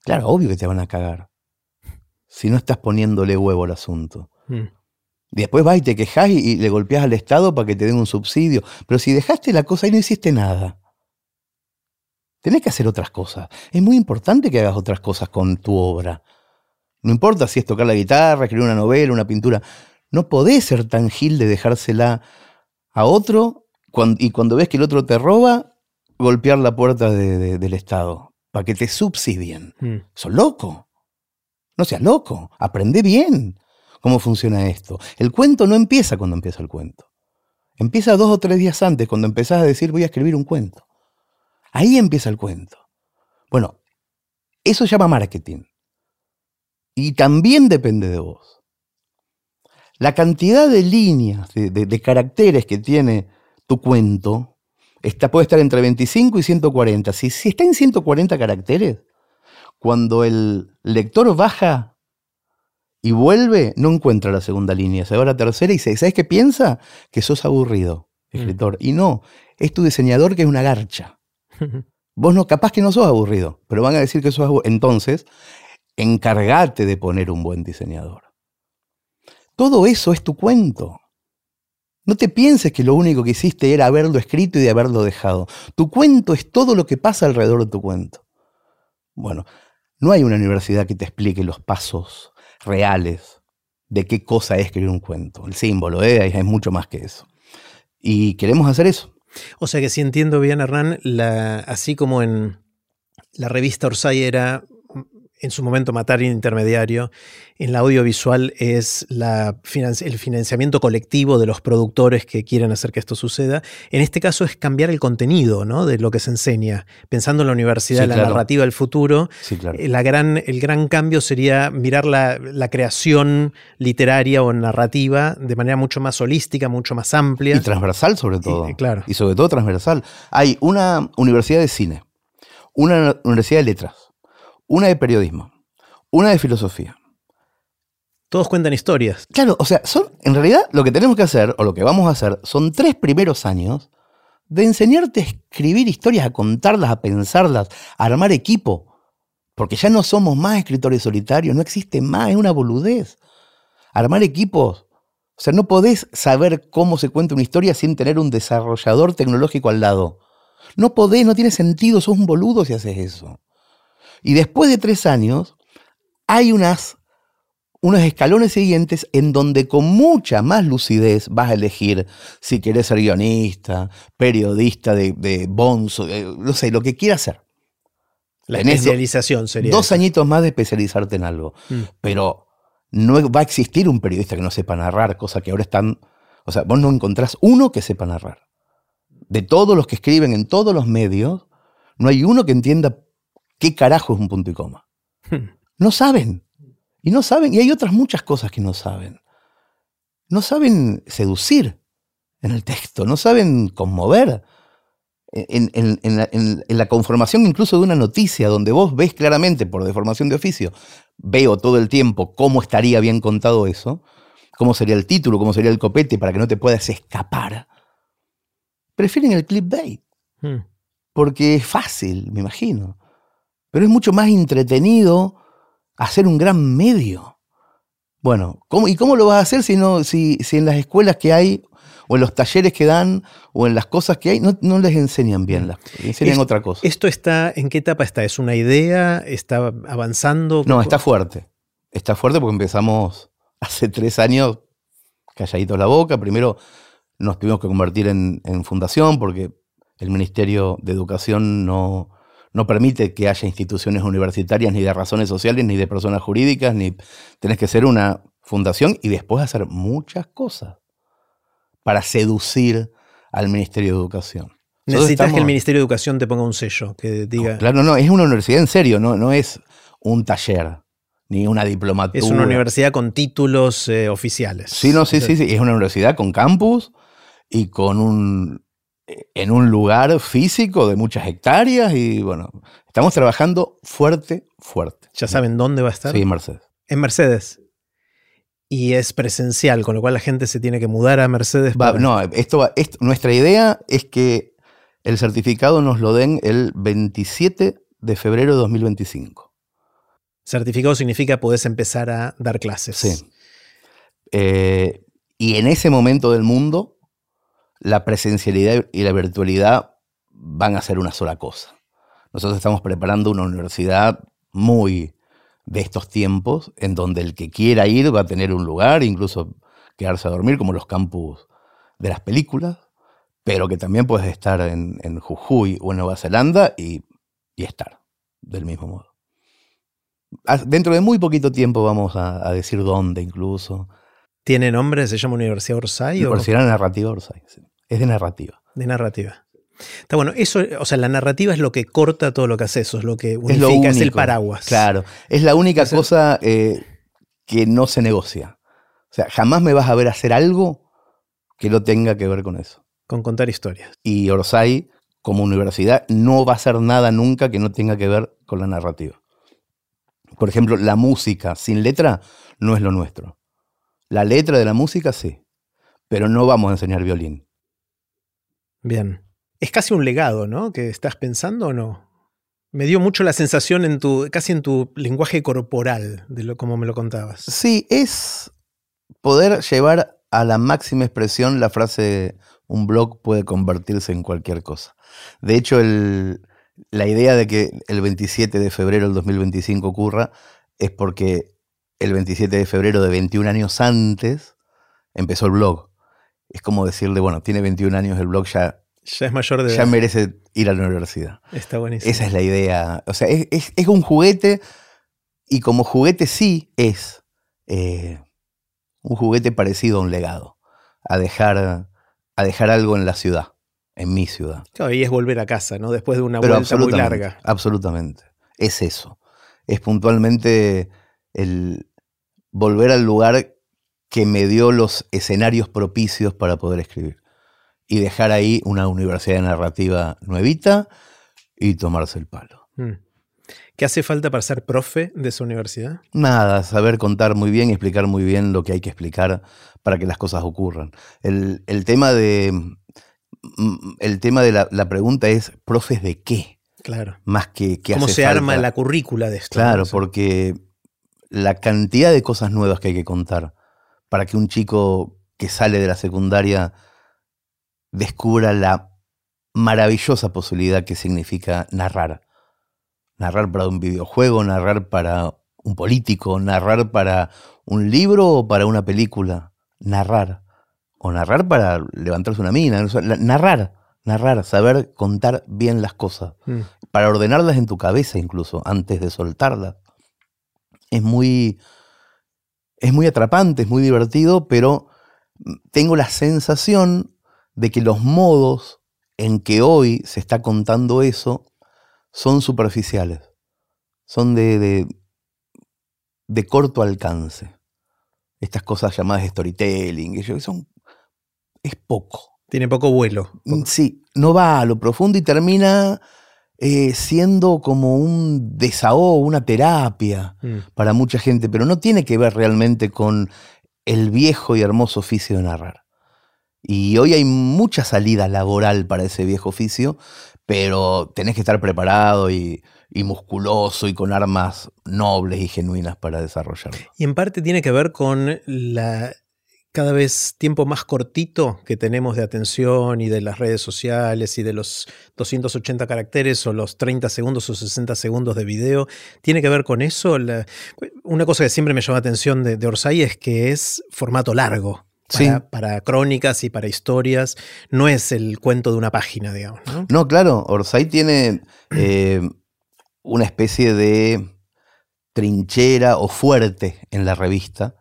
Claro, obvio que te van a cagar. Si no estás poniéndole huevo al asunto. Mm. Después vas y te quejas y, le golpeas al Estado para que te den un subsidio. Pero si dejaste la cosa y no hiciste nada, tenés que hacer otras cosas. Es muy importante que hagas otras cosas con tu obra. No importa si es tocar la guitarra, escribir una novela, una pintura. No podés ser tan gil de dejársela a otro y cuando ves que el otro te roba, golpear la puerta del Estado para que te subsidien. Mm. Sos loco. No seas loco. Aprende bien cómo funciona esto. El cuento no empieza cuando empieza el cuento. Empieza dos o tres días antes, cuando empezás a decir voy a escribir un cuento. Ahí empieza el cuento. Bueno, eso se llama marketing. Y también depende de vos. La cantidad de líneas, de caracteres que tiene tu cuento, puede estar entre 25 y 140. Si, si está en 140 caracteres, cuando el lector baja y vuelve, no encuentra la segunda línea, se va a la tercera y dice, ¿sabes qué piensa? Que sos aburrido, mm. escritor. Y no, es tu diseñador que es una garcha. Vos no, capaz que no sos aburrido, pero van a decir que sos aburrido. Entonces, encargate de poner un buen diseñador. Todo eso es tu cuento. No te pienses que lo único que hiciste era haberlo escrito y de haberlo dejado. Tu cuento es todo lo que pasa alrededor de tu cuento. Bueno, no hay una universidad que te explique los pasos reales de qué cosa es escribir un cuento. El símbolo, ¿eh? es mucho más que eso. Y queremos hacer eso. O sea que si entiendo bien, Hernán, así como en la revista Orsay era en su momento matar intermediario, en la audiovisual es la, el financiamiento colectivo de los productores que quieren hacer que esto suceda. En este caso es cambiar el contenido ¿no? de lo que se enseña. Pensando en la universidad, la narrativa del futuro, eh, la gran, el gran cambio sería mirar la, creación literaria o narrativa de manera mucho más holística, mucho más amplia. Y transversal sobre todo. Y, claro. y sobre todo transversal. Hay una universidad de cine, una universidad de letras una de periodismo, una de filosofía. Todos cuentan historias. Claro, o sea, son, en realidad lo que tenemos que hacer, o lo que vamos a hacer, son tres primeros años de enseñarte a escribir historias, a contarlas, a pensarlas, a armar equipo. Porque ya no somos más escritores solitarios, no existe más, es una boludez. Armar equipos. O sea, no podés saber cómo se cuenta una historia sin tener un desarrollador tecnológico al lado. No podés, no tiene sentido, sos un boludo si haces eso. Y después de tres años, hay unas, unos escalones siguientes en donde con mucha más lucidez vas a elegir si querés ser guionista, periodista de, de bonzo, no sé, lo que quieras ser. La especialización sería. Dos añitos más de especializarte en algo. Mm. Pero no va a existir un periodista que no sepa narrar, cosa que ahora están. O sea, vos no encontrás uno que sepa narrar. De todos los que escriben en todos los medios, no hay uno que entienda qué carajo es un punto y coma. Hmm. No saben. Y no saben. Y hay otras muchas cosas que no saben. No saben seducir en el texto, no saben conmover en, la, conformación incluso de una noticia, donde vos ves claramente, por deformación de oficio, veo todo el tiempo cómo estaría bien contado eso, cómo sería el título, cómo sería el copete para que no te puedas escapar, prefieren el clickbait. Hmm. Porque es fácil, me imagino. Pero es mucho más entretenido hacer un gran medio. Bueno, ¿cómo, ¿y cómo lo vas a hacer si, no, si, si en las escuelas que hay o en los talleres que dan, o en las cosas que hay, no, les enseñan bien, las, enseñan otra cosa. ¿Esto está, en qué etapa está? ¿Es una idea? ¿Está avanzando? No, está fuerte. Está fuerte porque empezamos hace tres años calladitos la boca. Primero nos tuvimos que convertir en, fundación porque el Ministerio de Educación no, no permite que haya instituciones universitarias ni de razones sociales ni de personas jurídicas, ni tenés que ser una fundación y después hacer muchas cosas para seducir al Ministerio de Educación. Necesitas que el Ministerio de Educación te ponga un sello que diga. claro, no, es una universidad en serio, no, no es un taller ni una diplomatura. Es una universidad con títulos eh, oficiales. Sí, no, sí, sí, sí. Es una universidad con campus y con un. En un lugar físico de muchas hectáreas. Y bueno, estamos trabajando fuerte, fuerte. ¿Ya saben dónde va a estar? Sí, en Mercedes. En Mercedes y es presencial, con lo cual la gente se tiene que mudar a Mercedes. no, esto, nuestra idea es que el certificado nos lo den el 27 de febrero de 2025. Certificado significa podés empezar a dar clases. Sí. Eh, y en ese momento del mundo, la presencialidad y la virtualidad van a ser una sola cosa. Nosotros estamos preparando una universidad muy de estos tiempos, en donde el que quiera ir va a tener un lugar, incluso quedarse a dormir, como los campus de las películas, pero que también puedes estar en, Jujuy o en Nueva Zelanda y, estar del mismo modo. Dentro de muy poquito tiempo vamos a, decir dónde incluso. ¿Tiene nombre? ¿Se llama Universidad Orsay? Universidad Narrativa Orsay. Es de narrativa. De narrativa. Está bueno, eso, o sea, la narrativa es lo que corta todo lo que haces, eso es lo que unifica, es, el paraguas. Claro, es la única cosa eh, que no se negocia. O sea, jamás me vas a ver hacer algo que no tenga que ver con eso. Con contar historias. Y Orsay, como universidad, no va a hacer nada nunca que no tenga que ver con la narrativa. Por ejemplo, la música sin letra no es lo nuestro. La letra de la música sí, pero no vamos a enseñar violín. Bien es casi un legado, ¿no? Que estás pensando o no. Me dio mucho la sensación en tu, casi en tu lenguaje corporal, de lo como me lo contabas. Sí, es poder llevar a la máxima expresión la frase un blog puede convertirse en cualquier cosa. De hecho, la idea de que el 27 de febrero del 2025 ocurra es porque el 27 de febrero de 21 años antes empezó el blog. Es como decirle, bueno, tiene 21 años, el blog ya ya es mayor de Ya merece ir a la universidad. Está buenísimo. Esa es la idea. O sea, es, un juguete y como juguete sí es eh, un juguete parecido a un legado. A dejar, a dejar algo en la ciudad, en mi ciudad. Claro, y es volver a casa, ¿no? Después de una vuelta muy larga. Absolutamente. Es eso. Es puntualmente el volver al lugar que me dio los escenarios propicios para poder escribir y dejar ahí una universidad de narrativa nuevita y tomarse el palo. Mm. ¿Qué hace falta para ser profe de esa universidad? Nada, saber contar muy bien, explicar muy bien lo que hay que explicar para que las cosas ocurran. El, tema de, mm, el tema de la, pregunta es, ¿profes de qué? Claro. Más que qué ¿Cómo se arma la currícula de esto? Claro, porque la cantidad de cosas nuevas que hay que contar para que un chico que sale de la secundaria descubra la maravillosa posibilidad que significa narrar. Narrar para un videojuego, narrar para un político, narrar para un libro o para una película. Narrar. O narrar para levantarse una mina. Narrar, narrar, saber contar bien las cosas. Mm. para ordenarlas en tu cabeza incluso, antes de soltarlas. Es muy, es muy atrapante, es muy divertido, pero tengo la sensación de que los modos en que hoy se está contando eso son superficiales, son de, de, de corto alcance. Estas cosas llamadas storytelling, son, es poco. Tiene poco vuelo. Mm, sí, no va a lo profundo y termina eh, siendo como un desahogo, una terapia mm. para mucha gente, pero no tiene que ver realmente con el viejo y hermoso oficio de narrar. Y hoy hay mucha salida laboral para ese viejo oficio, pero tenés que estar preparado y, musculoso y con armas nobles y genuinas para desarrollarlo. Y en parte tiene que ver con la cada vez tiempo más cortito que tenemos de atención y de las redes sociales y de los 280 caracteres o los 30 segundos o 60 segundos de video. ¿Tiene que ver con eso? una cosa que siempre me llama la atención de, de Orsay es que es formato largo. Para, crónicas y para historias, no es el cuento de una página, digamos. No, claro, Orsay tiene eh, una especie de trinchera o fuerte en la revista,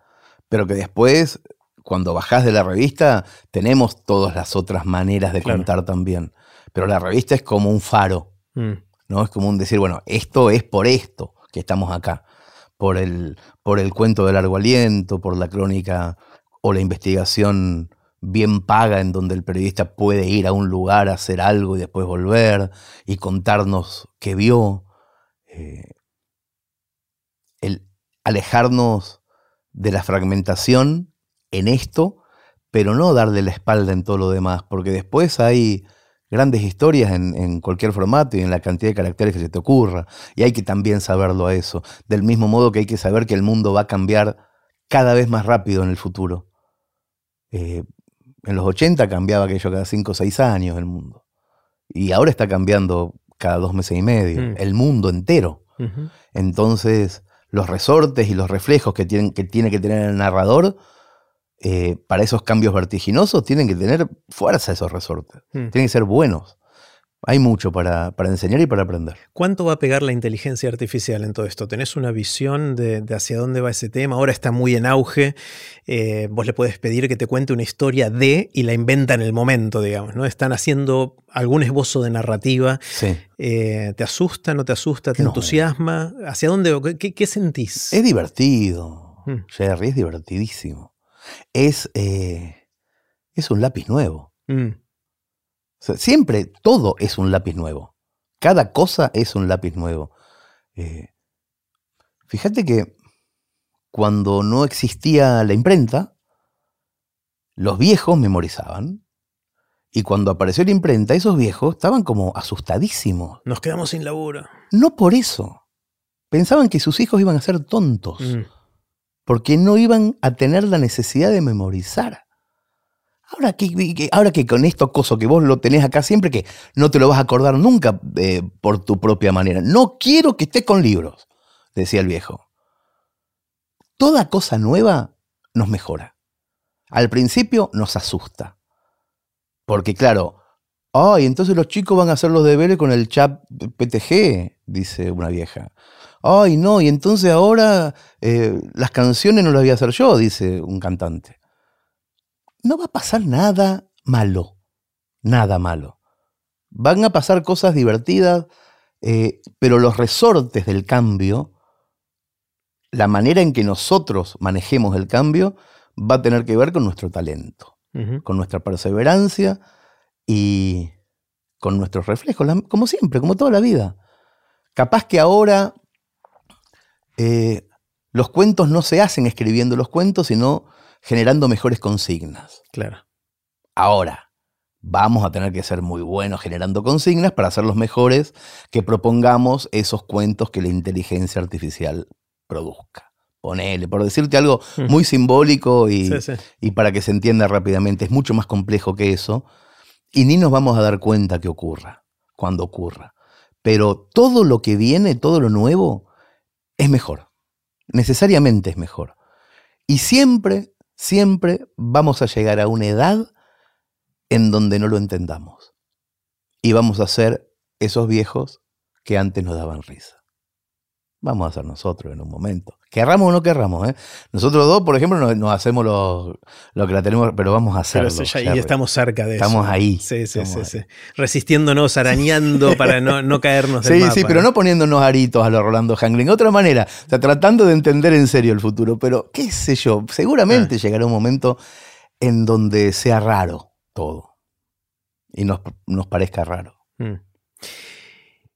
pero que después cuando bajás de la revista, tenemos todas las otras maneras de contar también. Pero la revista es como un faro, mm. ¿no? Es como un decir, bueno, esto es por esto que estamos acá. Por el, por el cuento de largo aliento, por la crónica o la investigación bien paga en donde el periodista puede ir a un lugar a hacer algo y después volver y contarnos qué vio. Eh, el alejarnos de la fragmentación en esto, pero no darle la espalda en todo lo demás, porque después hay grandes historias en, cualquier formato y en la cantidad de caracteres que se te ocurra, y hay que también saberlo a eso, del mismo modo que hay que saber que el mundo va a cambiar cada vez más rápido en el futuro. Eh, en los 80 cambiaba aquello cada 5 o 6 años el mundo, y ahora está cambiando cada dos meses y medio, mm. el mundo entero. Entonces, los resortes y los reflejos que, tienen, que tiene que tener el narrador eh, para esos cambios vertiginosos tienen que tener fuerza esos resortes. Hmm. Tienen que ser buenos. Hay mucho para, enseñar y para aprender. ¿Cuánto va a pegar la inteligencia artificial en todo esto? ¿Tenés una visión de, hacia dónde va ese tema? Ahora está muy en auge. Eh, vos le puedes pedir que te cuente una historia de y la inventa en el momento, digamos. ¿no? Están haciendo algún esbozo de narrativa. Sí. Eh, ¿Te asusta, no te asusta? ¿Te entusiasma? ¿Hacia dónde? ¿Qué, sentís? Es divertido. Hmm. Jerry, es divertidísimo es, eh, es un lápiz nuevo. Mm. siempre todo es un lápiz nuevo. Cada cosa es un lápiz nuevo. Eh, fíjate que cuando no existía la imprenta, los viejos memorizaban. Y cuando apareció la imprenta, esos viejos estaban como asustadísimos. Nos quedamos sin laburo. No por eso. Pensaban que sus hijos iban a ser tontos. Mm porque no iban a tener la necesidad de memorizar. Ahora que, ahora que con esto coso que vos lo tenés acá siempre, que no te lo vas a acordar nunca eh, por tu propia manera. No quiero que estés con libros, decía el viejo. Toda cosa nueva nos mejora. Al principio nos asusta. Porque claro, ay, entonces los chicos van a hacer los deberes con el chat PTG, dice una vieja. Ay, no, y entonces ahora eh, las canciones no las voy a hacer yo, dice un cantante. No va a pasar nada malo, nada malo. Van a pasar cosas divertidas, eh, pero los resortes del cambio, la manera en que nosotros manejemos el cambio, va a tener que ver con nuestro talento, con nuestra perseverancia y con nuestros reflejos, como siempre, como toda la vida. Capaz que ahora eh, los cuentos no se hacen escribiendo los cuentos, sino generando mejores consignas. Claro. Ahora, vamos a tener que ser muy buenos generando consignas para ser los mejores que propongamos esos cuentos que la inteligencia artificial produzca. Ponele, por decirte algo mm. muy simbólico y, y para que se entienda rápidamente, es mucho más complejo que eso y ni nos vamos a dar cuenta que ocurra, cuando ocurra. Pero todo lo que viene, todo lo nuevo, es mejor. Necesariamente es mejor. Y siempre, siempre vamos a llegar a una edad en donde no lo entendamos. Y vamos a ser esos viejos que antes nos daban risa. Vamos a ser nosotros en un momento. Querramos o no querramos, ¿eh? Nosotros dos, por ejemplo, nos, nos hacemos lo, lo, que la tenemos, pero vamos a hacerlo. Pero ya, ya, y estamos cerca de estamos eso. Ahí, sí, sí, estamos sí, ahí. Resistiéndonos, arañando para no, no caernos del Sí, mapa. sí, pero no poniéndonos aritos a lo Rolando Hangling. Otra manera, o sea, tratando de entender en serio el futuro. Pero, qué sé yo, seguramente Ah. llegará un momento en donde sea raro todo. Y nos, nos parezca raro. Mm.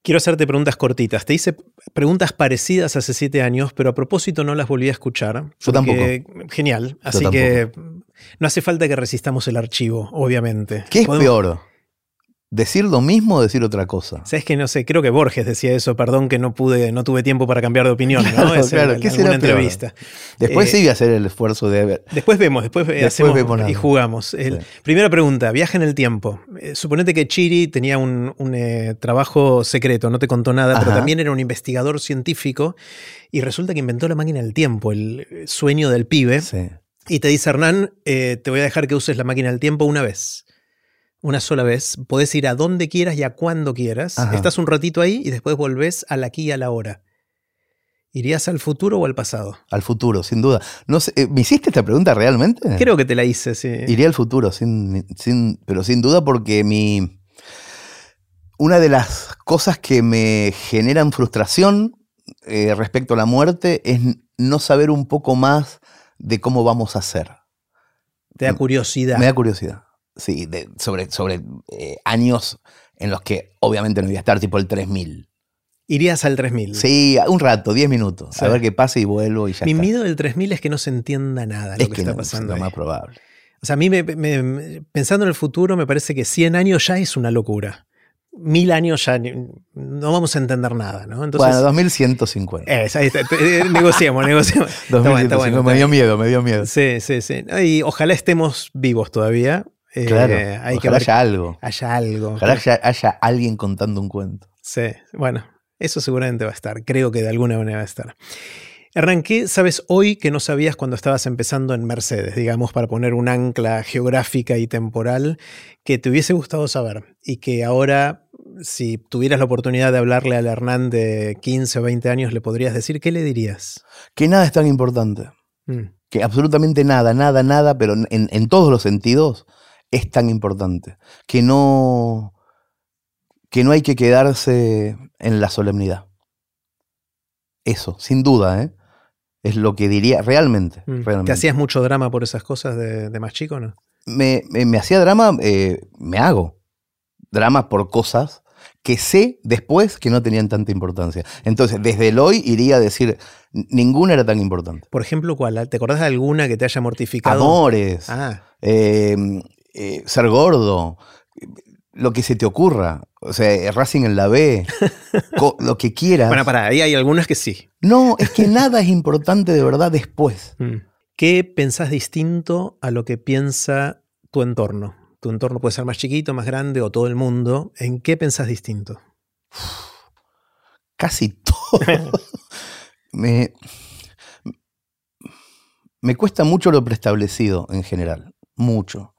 Quiero hacerte preguntas cortitas. Te hice preguntas parecidas hace siete años, pero a propósito no las volví a escuchar. Yo porque- Genial. Así tampoco. que no hace falta que resistamos el archivo, obviamente. ¿Qué es Podemos- peor? ¿Decir lo mismo o decir otra cosa? Sabes que no sé, creo que Borges decía eso, perdón que no pude, no tuve tiempo para cambiar de opinión, ¿no? Claro, Es claro, en ¿qué será entrevista. Después Eh, sí voy a hacer el esfuerzo de ver. Después vemos, después, Después hacemos vemos y jugamos. El- Sí. Primera pregunta, viaje en el tiempo. Eh, suponete que Chiri tenía un, un, eh, trabajo secreto, no te contó nada, pero también era un investigador científico y resulta que inventó la máquina del tiempo, el eh, sueño del pibe. Sí. Y te dice, Hernán, eh, te voy a dejar que uses la máquina del tiempo una vez. Una sola vez. Podés ir a donde quieras y a cuando quieras. Ajá. Estás un ratito ahí y después volvés al aquí y a la hora. ¿Irías al futuro o al pasado? Al futuro, sin duda. No sé, eh, ¿Me hiciste esta pregunta realmente? Creo que te la hice, sí. Iría al futuro, sin, sin- pero sin duda porque mi. Una de las cosas que me generan frustración eh, respecto a la muerte es no saber un poco más de cómo vamos a ser. Te da curiosidad. Me da curiosidad. Sí, de- sobre, sobre eh, años en los que obviamente no voy a estar, tipo el 3000. Irías al 3000. Sí, un rato, 10 minutos. Sí. A ver qué pasa y vuelvo y ya Mi está. miedo del 3000 es que no se entienda nada lo es que, que está no, es pasando. lo ahí. más probable. O sea, a mí, me- pensando en el futuro, me parece que 100 años ya es una locura. Mil años ya ni- no vamos a entender nada, ¿no? Entonces, bueno, 2150. eh, ahí está, eh, negociemos, negociemos. Está bueno, está 2150. bueno, me dio miedo, me dio miedo. Sí, sí, sí. Y ojalá estemos vivos todavía. Eh, Claro, hay que ojalá ver haya algo. haya algo. Ojalá haya, haya alguien contando un cuento. Sí, bueno, eso seguramente va a estar. Creo que de alguna manera va a estar. Hernán, ¿qué sabes hoy que no sabías cuando estabas empezando en Mercedes? Digamos, para poner un ancla geográfica y temporal que te hubiese gustado saber y que ahora, si tuvieras la oportunidad de hablarle al Hernán de 15 o 20 años, le podrías decir, ¿qué le dirías? Que nada es tan importante. Mm, Que absolutamente nada, nada, nada, pero en, en todos los sentidos es tan importante. Que no, que no hay que quedarse en la solemnidad. Eso, sin duda, ¿eh? Es lo que diría realmente. mm. realmente. ¿Te hacías mucho drama por esas cosas de, de más chico, no? me, me- me hacía drama, eh, me hago drama por cosas que sé después que no tenían tanta importancia. Entonces, desde el hoy iría a decir, ninguna era tan importante. Por ejemplo, ¿cuál? ¿Te acordás de alguna que te haya mortificado? Amores, Ah, eh, eh, ser gordo, lo que se te ocurra. O sea, Racing en la B, lo que quieras. bueno, para, ahí hay algunas que sí. No, es que nada es importante de verdad después. Mm. ¿Qué pensás distinto a lo que piensa tu entorno? Tu entorno puede ser más chiquito, más grande o todo el mundo. ¿En qué pensás distinto? casi todo. me, me cuesta mucho lo preestablecido en general, mucho.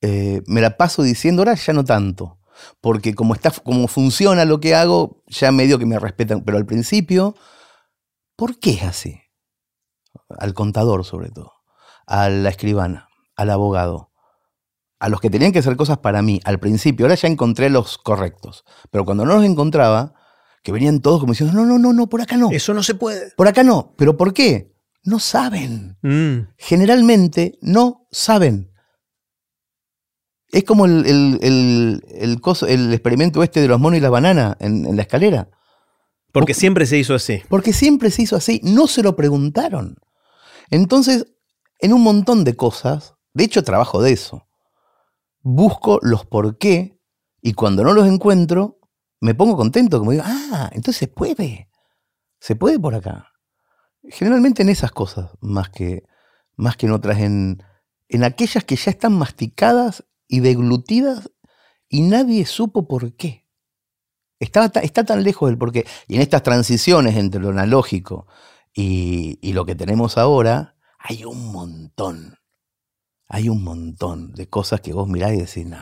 Eh, me la paso diciendo, ahora ya no tanto, porque como, está, como funciona lo que hago, ya medio que me respetan, pero al principio, ¿por qué es así? Al contador sobre todo, a la escribana, al abogado, a los que tenían que hacer cosas para mí al principio, ahora ya encontré los correctos, pero cuando no los encontraba, que venían todos como diciendo, no, no, no, no, por acá no, Eso no se puede. por acá no, pero ¿por qué? No saben, Mm. generalmente no saben. Es como el, el- el- el coso- el experimento este de los monos y la banana en, en la escalera. Porque O- siempre se hizo así. Porque siempre se hizo así, no se lo preguntaron. Entonces, en un montón de cosas, de hecho trabajo de eso, busco los por qué y cuando no los encuentro, me pongo contento, como digo, ah, entonces se puede, se puede por acá. Generalmente en esas cosas, más que, más que en otras, en, en aquellas que ya están masticadas y deglutidas y nadie supo por qué. Estaba ta- está tan lejos del porqué. Y en estas transiciones entre lo analógico y, y lo que tenemos ahora, hay un montón. Hay un montón de cosas que vos mirás y decís, no,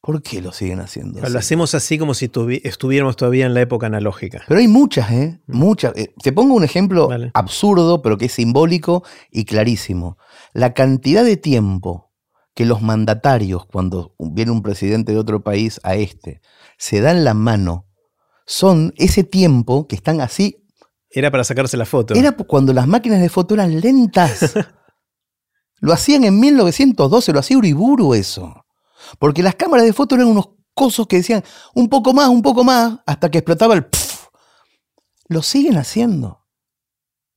¿Por qué lo siguen haciendo? Lo hacemos así como si estuviéramos todavía en la época analógica. Pero hay muchas, ¿eh? Mm. Muchas. Eh, te pongo un ejemplo absurdo, pero que es simbólico y clarísimo. La cantidad de tiempo que los mandatarios, cuando viene un presidente de otro país a este, se dan la mano, son ese tiempo que están así. Era para sacarse la foto. Era cuando las máquinas de foto eran lentas. lo hacían en 1912, lo hacía Uriburu eso. Porque las cámaras de foto eran unos cosos que decían un poco más, un poco más, hasta que explotaba el... Lo siguen haciendo.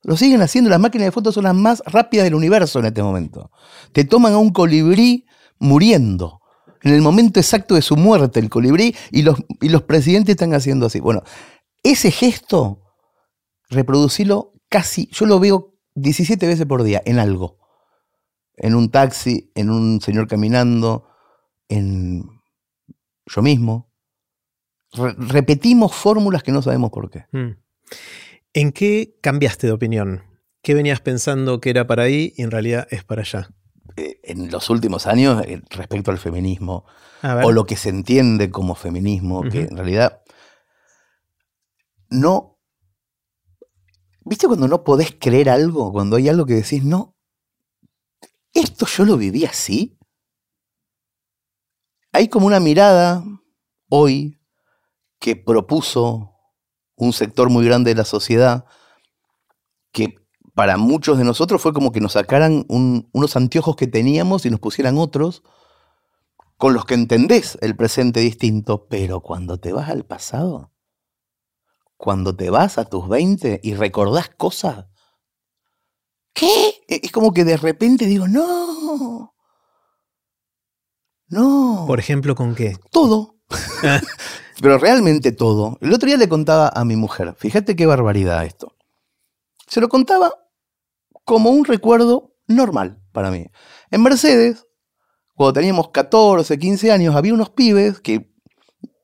Lo siguen haciendo. Las máquinas de fotos son las más rápidas del universo en este momento. Te toman a un colibrí muriendo. En el momento exacto de su muerte, el colibrí, y los, y los presidentes están haciendo así. Bueno, ese gesto, reproducirlo casi, yo lo veo 17 veces por día en algo. En un taxi, en un señor caminando, en yo mismo. repetimos fórmulas que no sabemos por qué. Hmm. ¿En qué cambiaste de opinión? ¿Qué venías pensando que era para ahí y en realidad es para allá? Eh, en los últimos años, eh, respecto al feminismo, o lo que se entiende como feminismo, que en realidad no. ¿Viste cuando no podés creer algo? Cuando hay algo que decís, no, esto yo lo viví así hay como una mirada hoy que propuso un sector muy grande de la sociedad que para muchos de nosotros fue como que nos sacaran unos anteojos que teníamos y nos pusieran otros con los que entendés el presente distinto, pero cuando te vas al pasado, cuando te vas a tus 20 y recordás cosas, ¿qué? E-, es como que de repente digo, no, no. Por ejemplo, ¿con qué? Todo. Pero realmente todo. El otro día le contaba a mi mujer, fíjate qué barbaridad esto. Se lo contaba como un recuerdo normal para mí. En Mercedes, cuando teníamos 14, 15 años, había unos pibes que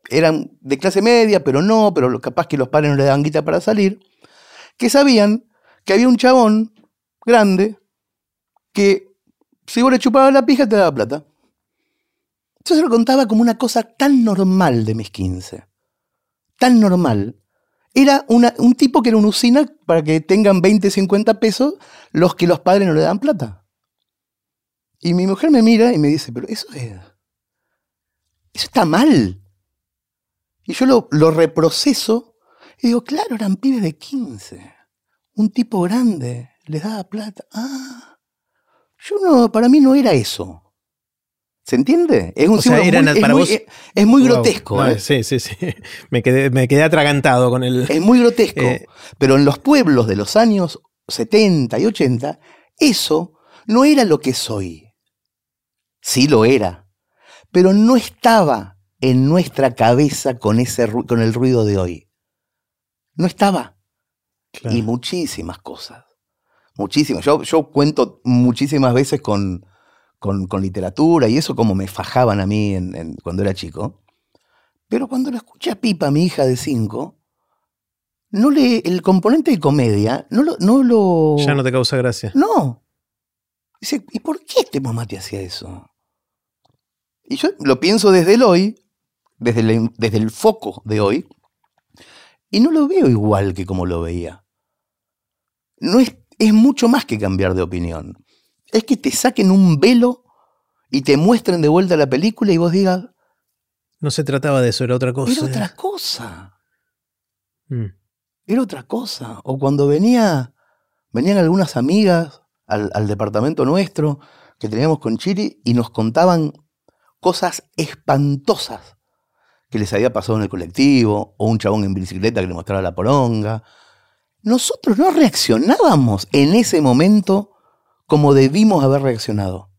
eran de clase media, pero no, pero capaz que los padres no le daban guita para salir, que sabían que había un chabón grande que si vos le chupabas la pija te daba plata. Yo se lo contaba como una cosa tan normal de mis 15. Tan normal. Era un tipo que era una usina para que tengan 20, 50 pesos los que los padres no le dan plata. Y mi mujer me mira y me dice, pero eso es... Eso está mal. Y yo lo, lo reproceso y digo, claro, eran pibes de 15. Un tipo grande les daba plata. Ah, yo no, para mí no era eso. ¿Se entiende? Es un muy, es, muy, grotesco. ¿eh? Sí, sí, sí. Me quedé, me quedé atragantado con el. Es muy grotesco. Eh, pero en los pueblos de los años 70 y 80, eso no era lo que soy. Sí lo era. Pero no estaba en nuestra cabeza con, ese, con el ruido de hoy. No estaba. Y muchísimas cosas. Muchísimas. Yo, yo cuento muchísimas veces con, con, literatura y eso como me fajaban a mí en, cuando era chico. Pero cuando lo escuché a Pipa, mi hija de cinco, no le, el componente de comedia no lo, no lo... Ya no te causa gracia. No. Dice, ¿y por qué este mamá te hacía eso? Y yo lo pienso desde el hoy, desde el, desde el foco de hoy, y no lo veo igual que como lo veía. No es, es mucho más que cambiar de opinión es que te saquen un velo y te muestren de vuelta la película y vos digas... No se trataba de eso, era otra cosa. Era otra cosa. Mm. Era otra cosa. O cuando venía, venían algunas amigas al, al departamento nuestro que teníamos con Chiri y nos contaban cosas espantosas que les había pasado en el colectivo, o un chabón en bicicleta que le mostraba la poronga. Nosotros no reaccionábamos en ese momento como debimos haber reaccionado.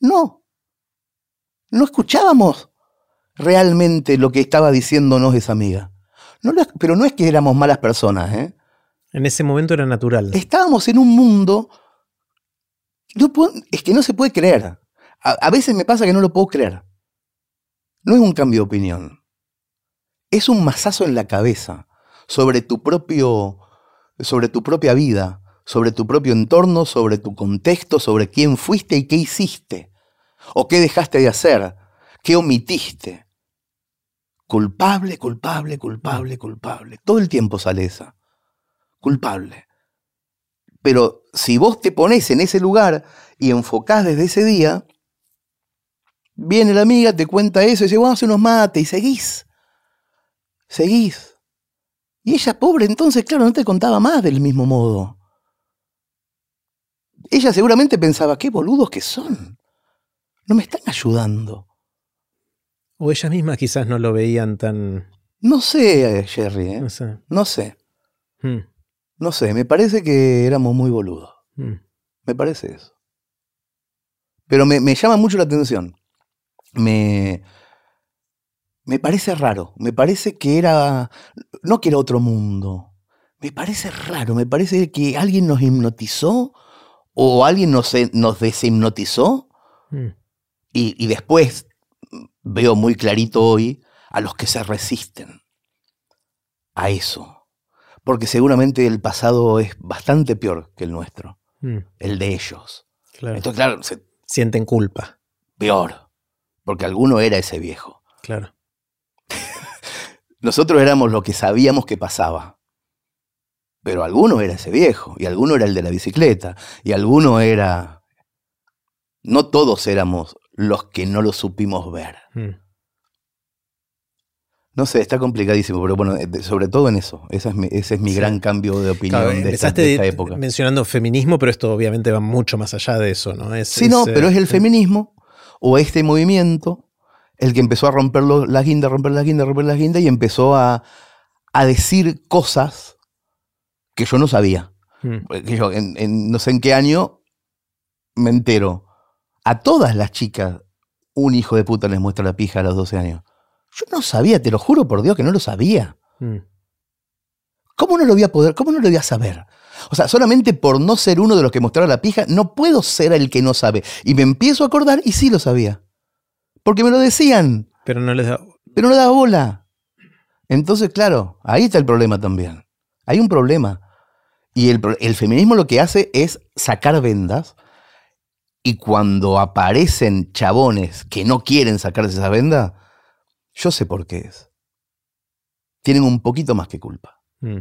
No. No escuchábamos realmente lo que estaba diciéndonos esa amiga. No, pero no es que éramos malas personas, ¿eh? En ese momento era natural. Estábamos en un mundo. es que no se puede creer. A, a veces me pasa que no lo puedo creer. No es un cambio de opinión. Es un mazazo en la cabeza sobre tu propio. sobre tu propia vida, sobre tu propio entorno, sobre tu contexto, sobre quién fuiste y qué hiciste. ¿O qué dejaste de hacer? ¿Qué omitiste? Culpable, culpable, culpable, culpable. Todo el tiempo sale esa. Culpable. Pero si vos te pones en ese lugar y enfocás desde ese día, viene la amiga, te cuenta eso y dice, vamos a hacer unos mates y seguís. Seguís. Y ella, pobre, entonces, claro, no te contaba más del mismo modo. Ella seguramente pensaba, qué boludos que son. No me están ayudando. O ellas mismas quizás no lo veían tan... No sé, Jerry, ¿eh? No sé. No sé. Hmm, No sé, me parece que éramos muy boludos. hmm. Me parece eso. Pero me, me llama mucho la atención. Me, me parece raro. Me parece que era. No que era otro mundo. Me parece raro. Me parece que alguien nos hipnotizó o alguien nos, nos deshipnotizó. Hmm. Y, y después veo muy clarito hoy a los que se resisten a eso. Porque seguramente el pasado es bastante peor que el nuestro, Hmm, el de ellos. Claro. Entonces, claro, se- Sienten culpa. peor, porque alguno era ese viejo. Claro. Nosotros éramos los que sabíamos que pasaba. Pero alguno era ese viejo, y alguno era el de la bicicleta, y alguno era... No todos éramos los que no lo supimos ver. Hmm. No sé, está complicadísimo, pero bueno, eh, sobre todo en eso. Ese es mi, ese es mi Sí. gran cambio de opinión Claro, de, esta, de esta época. mencionando feminismo, pero esto obviamente va mucho más allá de eso, ¿no? Es, Sí, no, es, pero eh, es el feminismo o este movimiento el que empezó a romper las guindas, romper las guindas, romper las guindas y empezó a, a decir cosas que yo no sabía. hmm, Que yo en, en no sé en qué año me entero. A todas las chicas un hijo de puta les muestra la pija a los 12 años. Yo no sabía, te lo juro por Dios que no lo sabía. hmm. ¿Cómo no lo voy a poder? ¿Cómo no lo voy a saber? O sea, solamente por no ser uno de los que mostraba la pija, no puedo ser el que no sabe. Y me empiezo a acordar y sí lo sabía. Porque me lo decían, Pero no les da. pero no daba bola. Entonces, claro, ahí está el problema también. Hay un problema. Y el, el feminismo lo que hace es sacar vendas. Y cuando aparecen chabones que no quieren sacarse esa venda, yo sé por qué es. Tienen un poquito más que culpa Hmm.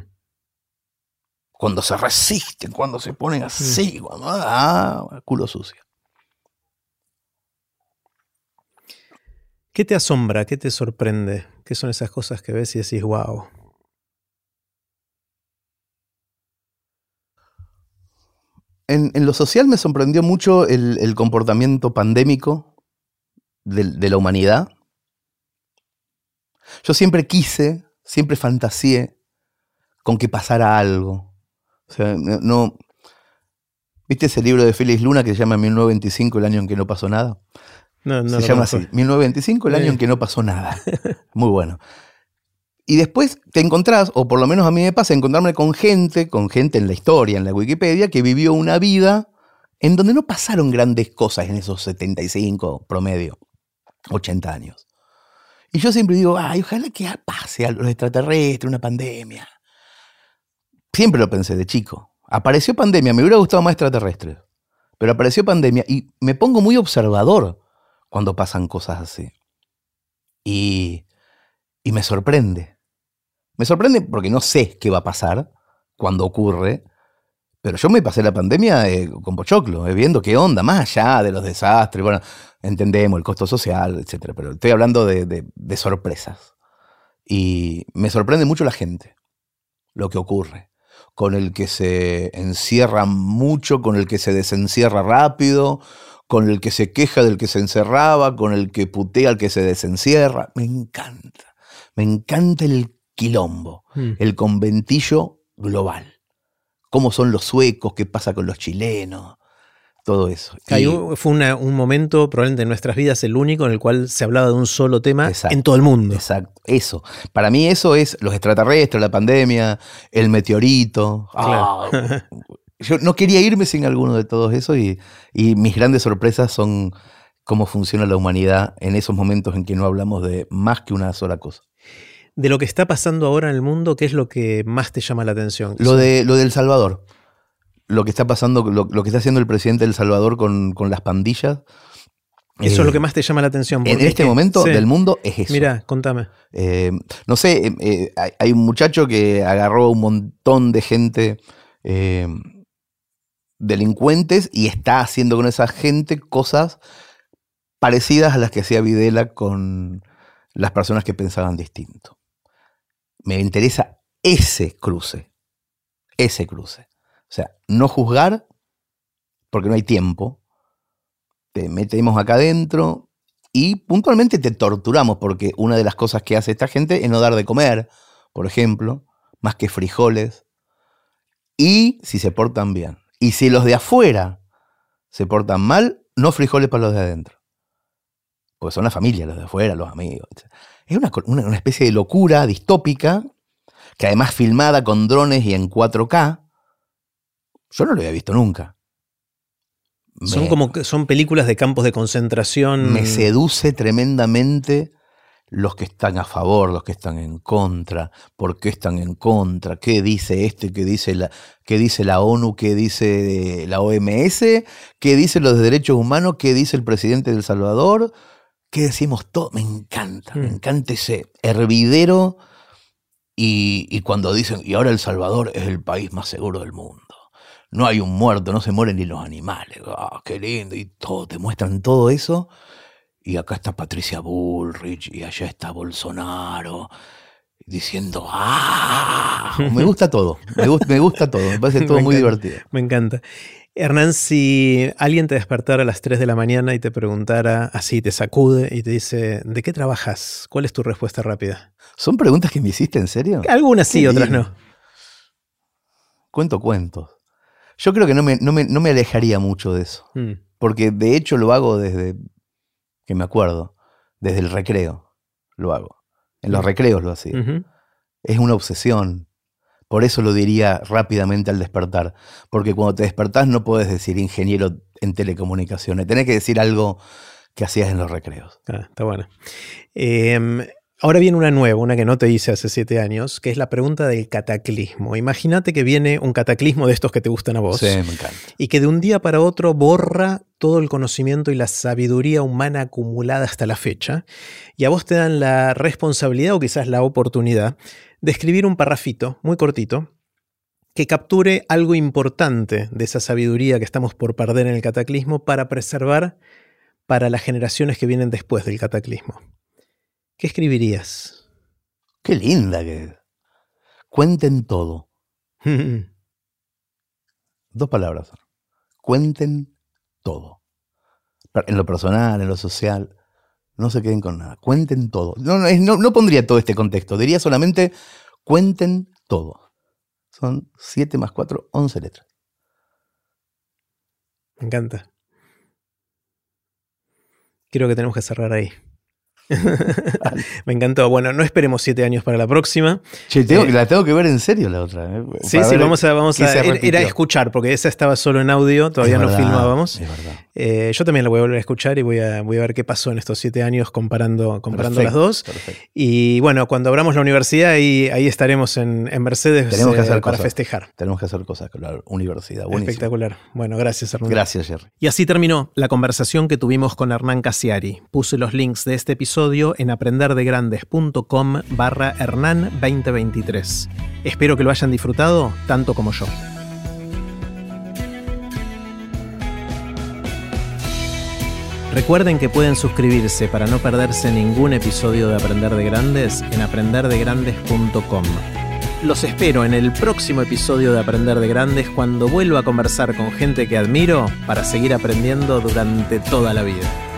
cuando se resisten, cuando se ponen así, cuando, ah, culo sucio. ¿Qué te asombra? ¿Qué te sorprende? ¿Qué son esas cosas que ves y decís, wow? En, en lo social me sorprendió mucho el, el comportamiento pandémico de, la humanidad. Yo siempre quise, siempre fantaseé con que pasara algo. O sea, no, ¿Viste ese libro de Félix Luna que se llama 1925, el año en que no pasó nada? No, no se llama así, 1925, el año Eh. en que no pasó nada. Muy bueno. Y después te encontrás, o por lo menos a mí me pasa, encontrarme con gente, con gente en la historia, en la Wikipedia, que vivió una vida en donde no pasaron grandes cosas en esos 75 promedio, 80 años. Y yo siempre digo, ay, ojalá que pase algo extraterrestre, una pandemia. Siempre lo pensé de chico. Apareció pandemia, me hubiera gustado más extraterrestres, pero apareció pandemia y me pongo muy observador cuando pasan cosas así. Y, y me sorprende. Me sorprende porque no sé qué va a pasar cuando ocurre, pero yo me pasé la pandemia eh, con pochoclo, eh, viendo qué onda, más allá de los desastres, bueno, entendemos el costo social, etcétera, pero estoy hablando de, de- de sorpresas. Y me sorprende mucho la gente, lo que ocurre, con el que se encierra mucho, con el que se desencierra rápido, con el que se queja del que se encerraba, con el que putea al que se desencierra. Me encanta. Me encanta el quilombo, Hmm. el conventillo global. Cómo son los suecos, qué pasa con los chilenos, todo eso. Y- fue una- un momento, probablemente en nuestras vidas, el único en el cual se hablaba de un solo tema Exacto. en todo el mundo. Exacto, eso. Para mí eso es los extraterrestres, la pandemia, el meteorito. Ah, yo no quería irme sin alguno de todos esos y, y mis grandes sorpresas son cómo funciona la humanidad en esos momentos en que no hablamos de más que una sola cosa. De lo que está pasando ahora en el mundo, ¿qué es lo que más te llama la atención? Lo de lo del Salvador, lo que está pasando, lo, lo que está haciendo el presidente del Salvador con, con las pandillas, Eso es Eh, lo que más te llama la atención. En este momento Sí. del mundo es eso. Mira, contame. Eh, no sé, eh, eh, hay, hay un muchacho que agarró un montón de gente eh, delincuentes y está haciendo con esa gente cosas parecidas a las que hacía Videla con las personas que pensaban distinto. Me interesa ese cruce, ese cruce. O sea, no juzgar porque no hay tiempo. Te metemos acá adentro, y puntualmente te torturamos, porque una de las cosas que hace esta gente es no dar de comer, por ejemplo, más que frijoles. Y si se portan bien. Y si los de afuera se portan mal, no frijoles para los de adentro. Porque son la familia, los de afuera, los amigos. etc. Es una, co- una- una especie de locura distópica, que además filmada con drones y en 4K. Yo no lo había visto nunca. Son como son películas de campos de concentración. me seduce tremendamente los que están a favor, los que están en contra, por qué están en contra, qué dice este, qué dice la, qué dice la ONU, qué dice la OMS, qué dice los de derechos humanos, qué dice el presidente de El Salvador, qué decimos todo. Me encanta, me Mm. encanta ese hervidero. Y, y cuando dicen, y ahora El Salvador es el país más seguro del mundo. No hay un muerto, no se mueren ni los animales. Ah, qué lindo. Y todo, te muestran todo eso. Y acá está Patricia Bullrich y allá está Bolsonaro diciendo ¡Ah! Me gusta todo, me gusta, me gusta todo, me parece todo Me muy encanta. divertido. Me encanta. Hernán, si alguien te despertara a las 3 de la mañana y te preguntara así, te sacude y te dice, ¿de qué trabajas? ¿Cuál es tu respuesta rápida? ¿Son preguntas que me hiciste en serio? Algunas sí, otras no. Cuento cuentos. Yo creo que no me, no me, no me alejaría mucho de eso, Mm. porque de hecho lo hago desde que me acuerdo, desde el recreo lo hago. En los Mm. recreos lo hacía. Es una obsesión. Por eso lo diría rápidamente al despertar. Porque cuando te despertás no puedes decir ingeniero en telecomunicaciones. Tenés que decir algo que hacías en los recreos. Ah, está bueno. Em, ahora viene una nueva, una que no te hice hace siete años, que es la pregunta del cataclismo. Imagínate que viene un cataclismo de estos que te gustan a vos. Sí, me encanta. y que de un día para otro borra todo el conocimiento y la sabiduría humana acumulada hasta la fecha, y a vos te dan la responsabilidad o quizás la oportunidad de escribir un parrafito muy cortito que capture algo importante de esa sabiduría que estamos por perder en el cataclismo para preservar para las generaciones que vienen después del cataclismo. ¿Qué escribirías? Qué linda que es. Cuenten todo. Dos palabras. Cuenten todo. En lo personal, en lo social. No se queden con nada. Cuenten todo. No, no, no pondría todo este contexto. Diría solamente cuenten todo. Son 7 más 4, 11 letras. Me encanta. Creo que tenemos que cerrar ahí. Me encantó. Bueno, no esperemos siete años para la próxima. Che, tengo- Eh, la tengo que ver en serio la otra. eh, Sí, sí, vamos a, vamos a era- escuchar, porque esa estaba solo en audio, todavía Es no verdad, filmábamos. Es verdad. Eh, yo también la voy a volver a escuchar y voy a, voy a ver qué pasó en estos siete años comparando, comparando las dos. perfecto. Y bueno, cuando abramos la universidad, ahí, ahí estaremos en, en Mercedes Tenemos que hacer para cosas. festejar. Tenemos que hacer cosas con la universidad. Buenísimo. Espectacular. Bueno, gracias, Hernán. Gracias, Jerry. Y así terminó la conversación que tuvimos con Hernán Casiari. Puse los links de este en aprenderdegrandes.com barra Hernán 2023. Espero que lo hayan disfrutado tanto como yo. Recuerden que pueden suscribirse para no perderse ningún episodio de Aprender de Grandes en aprenderdegrandes.com. Los espero en el próximo episodio de Aprender de Grandes cuando vuelva a conversar con gente que admiro para seguir aprendiendo durante toda la vida.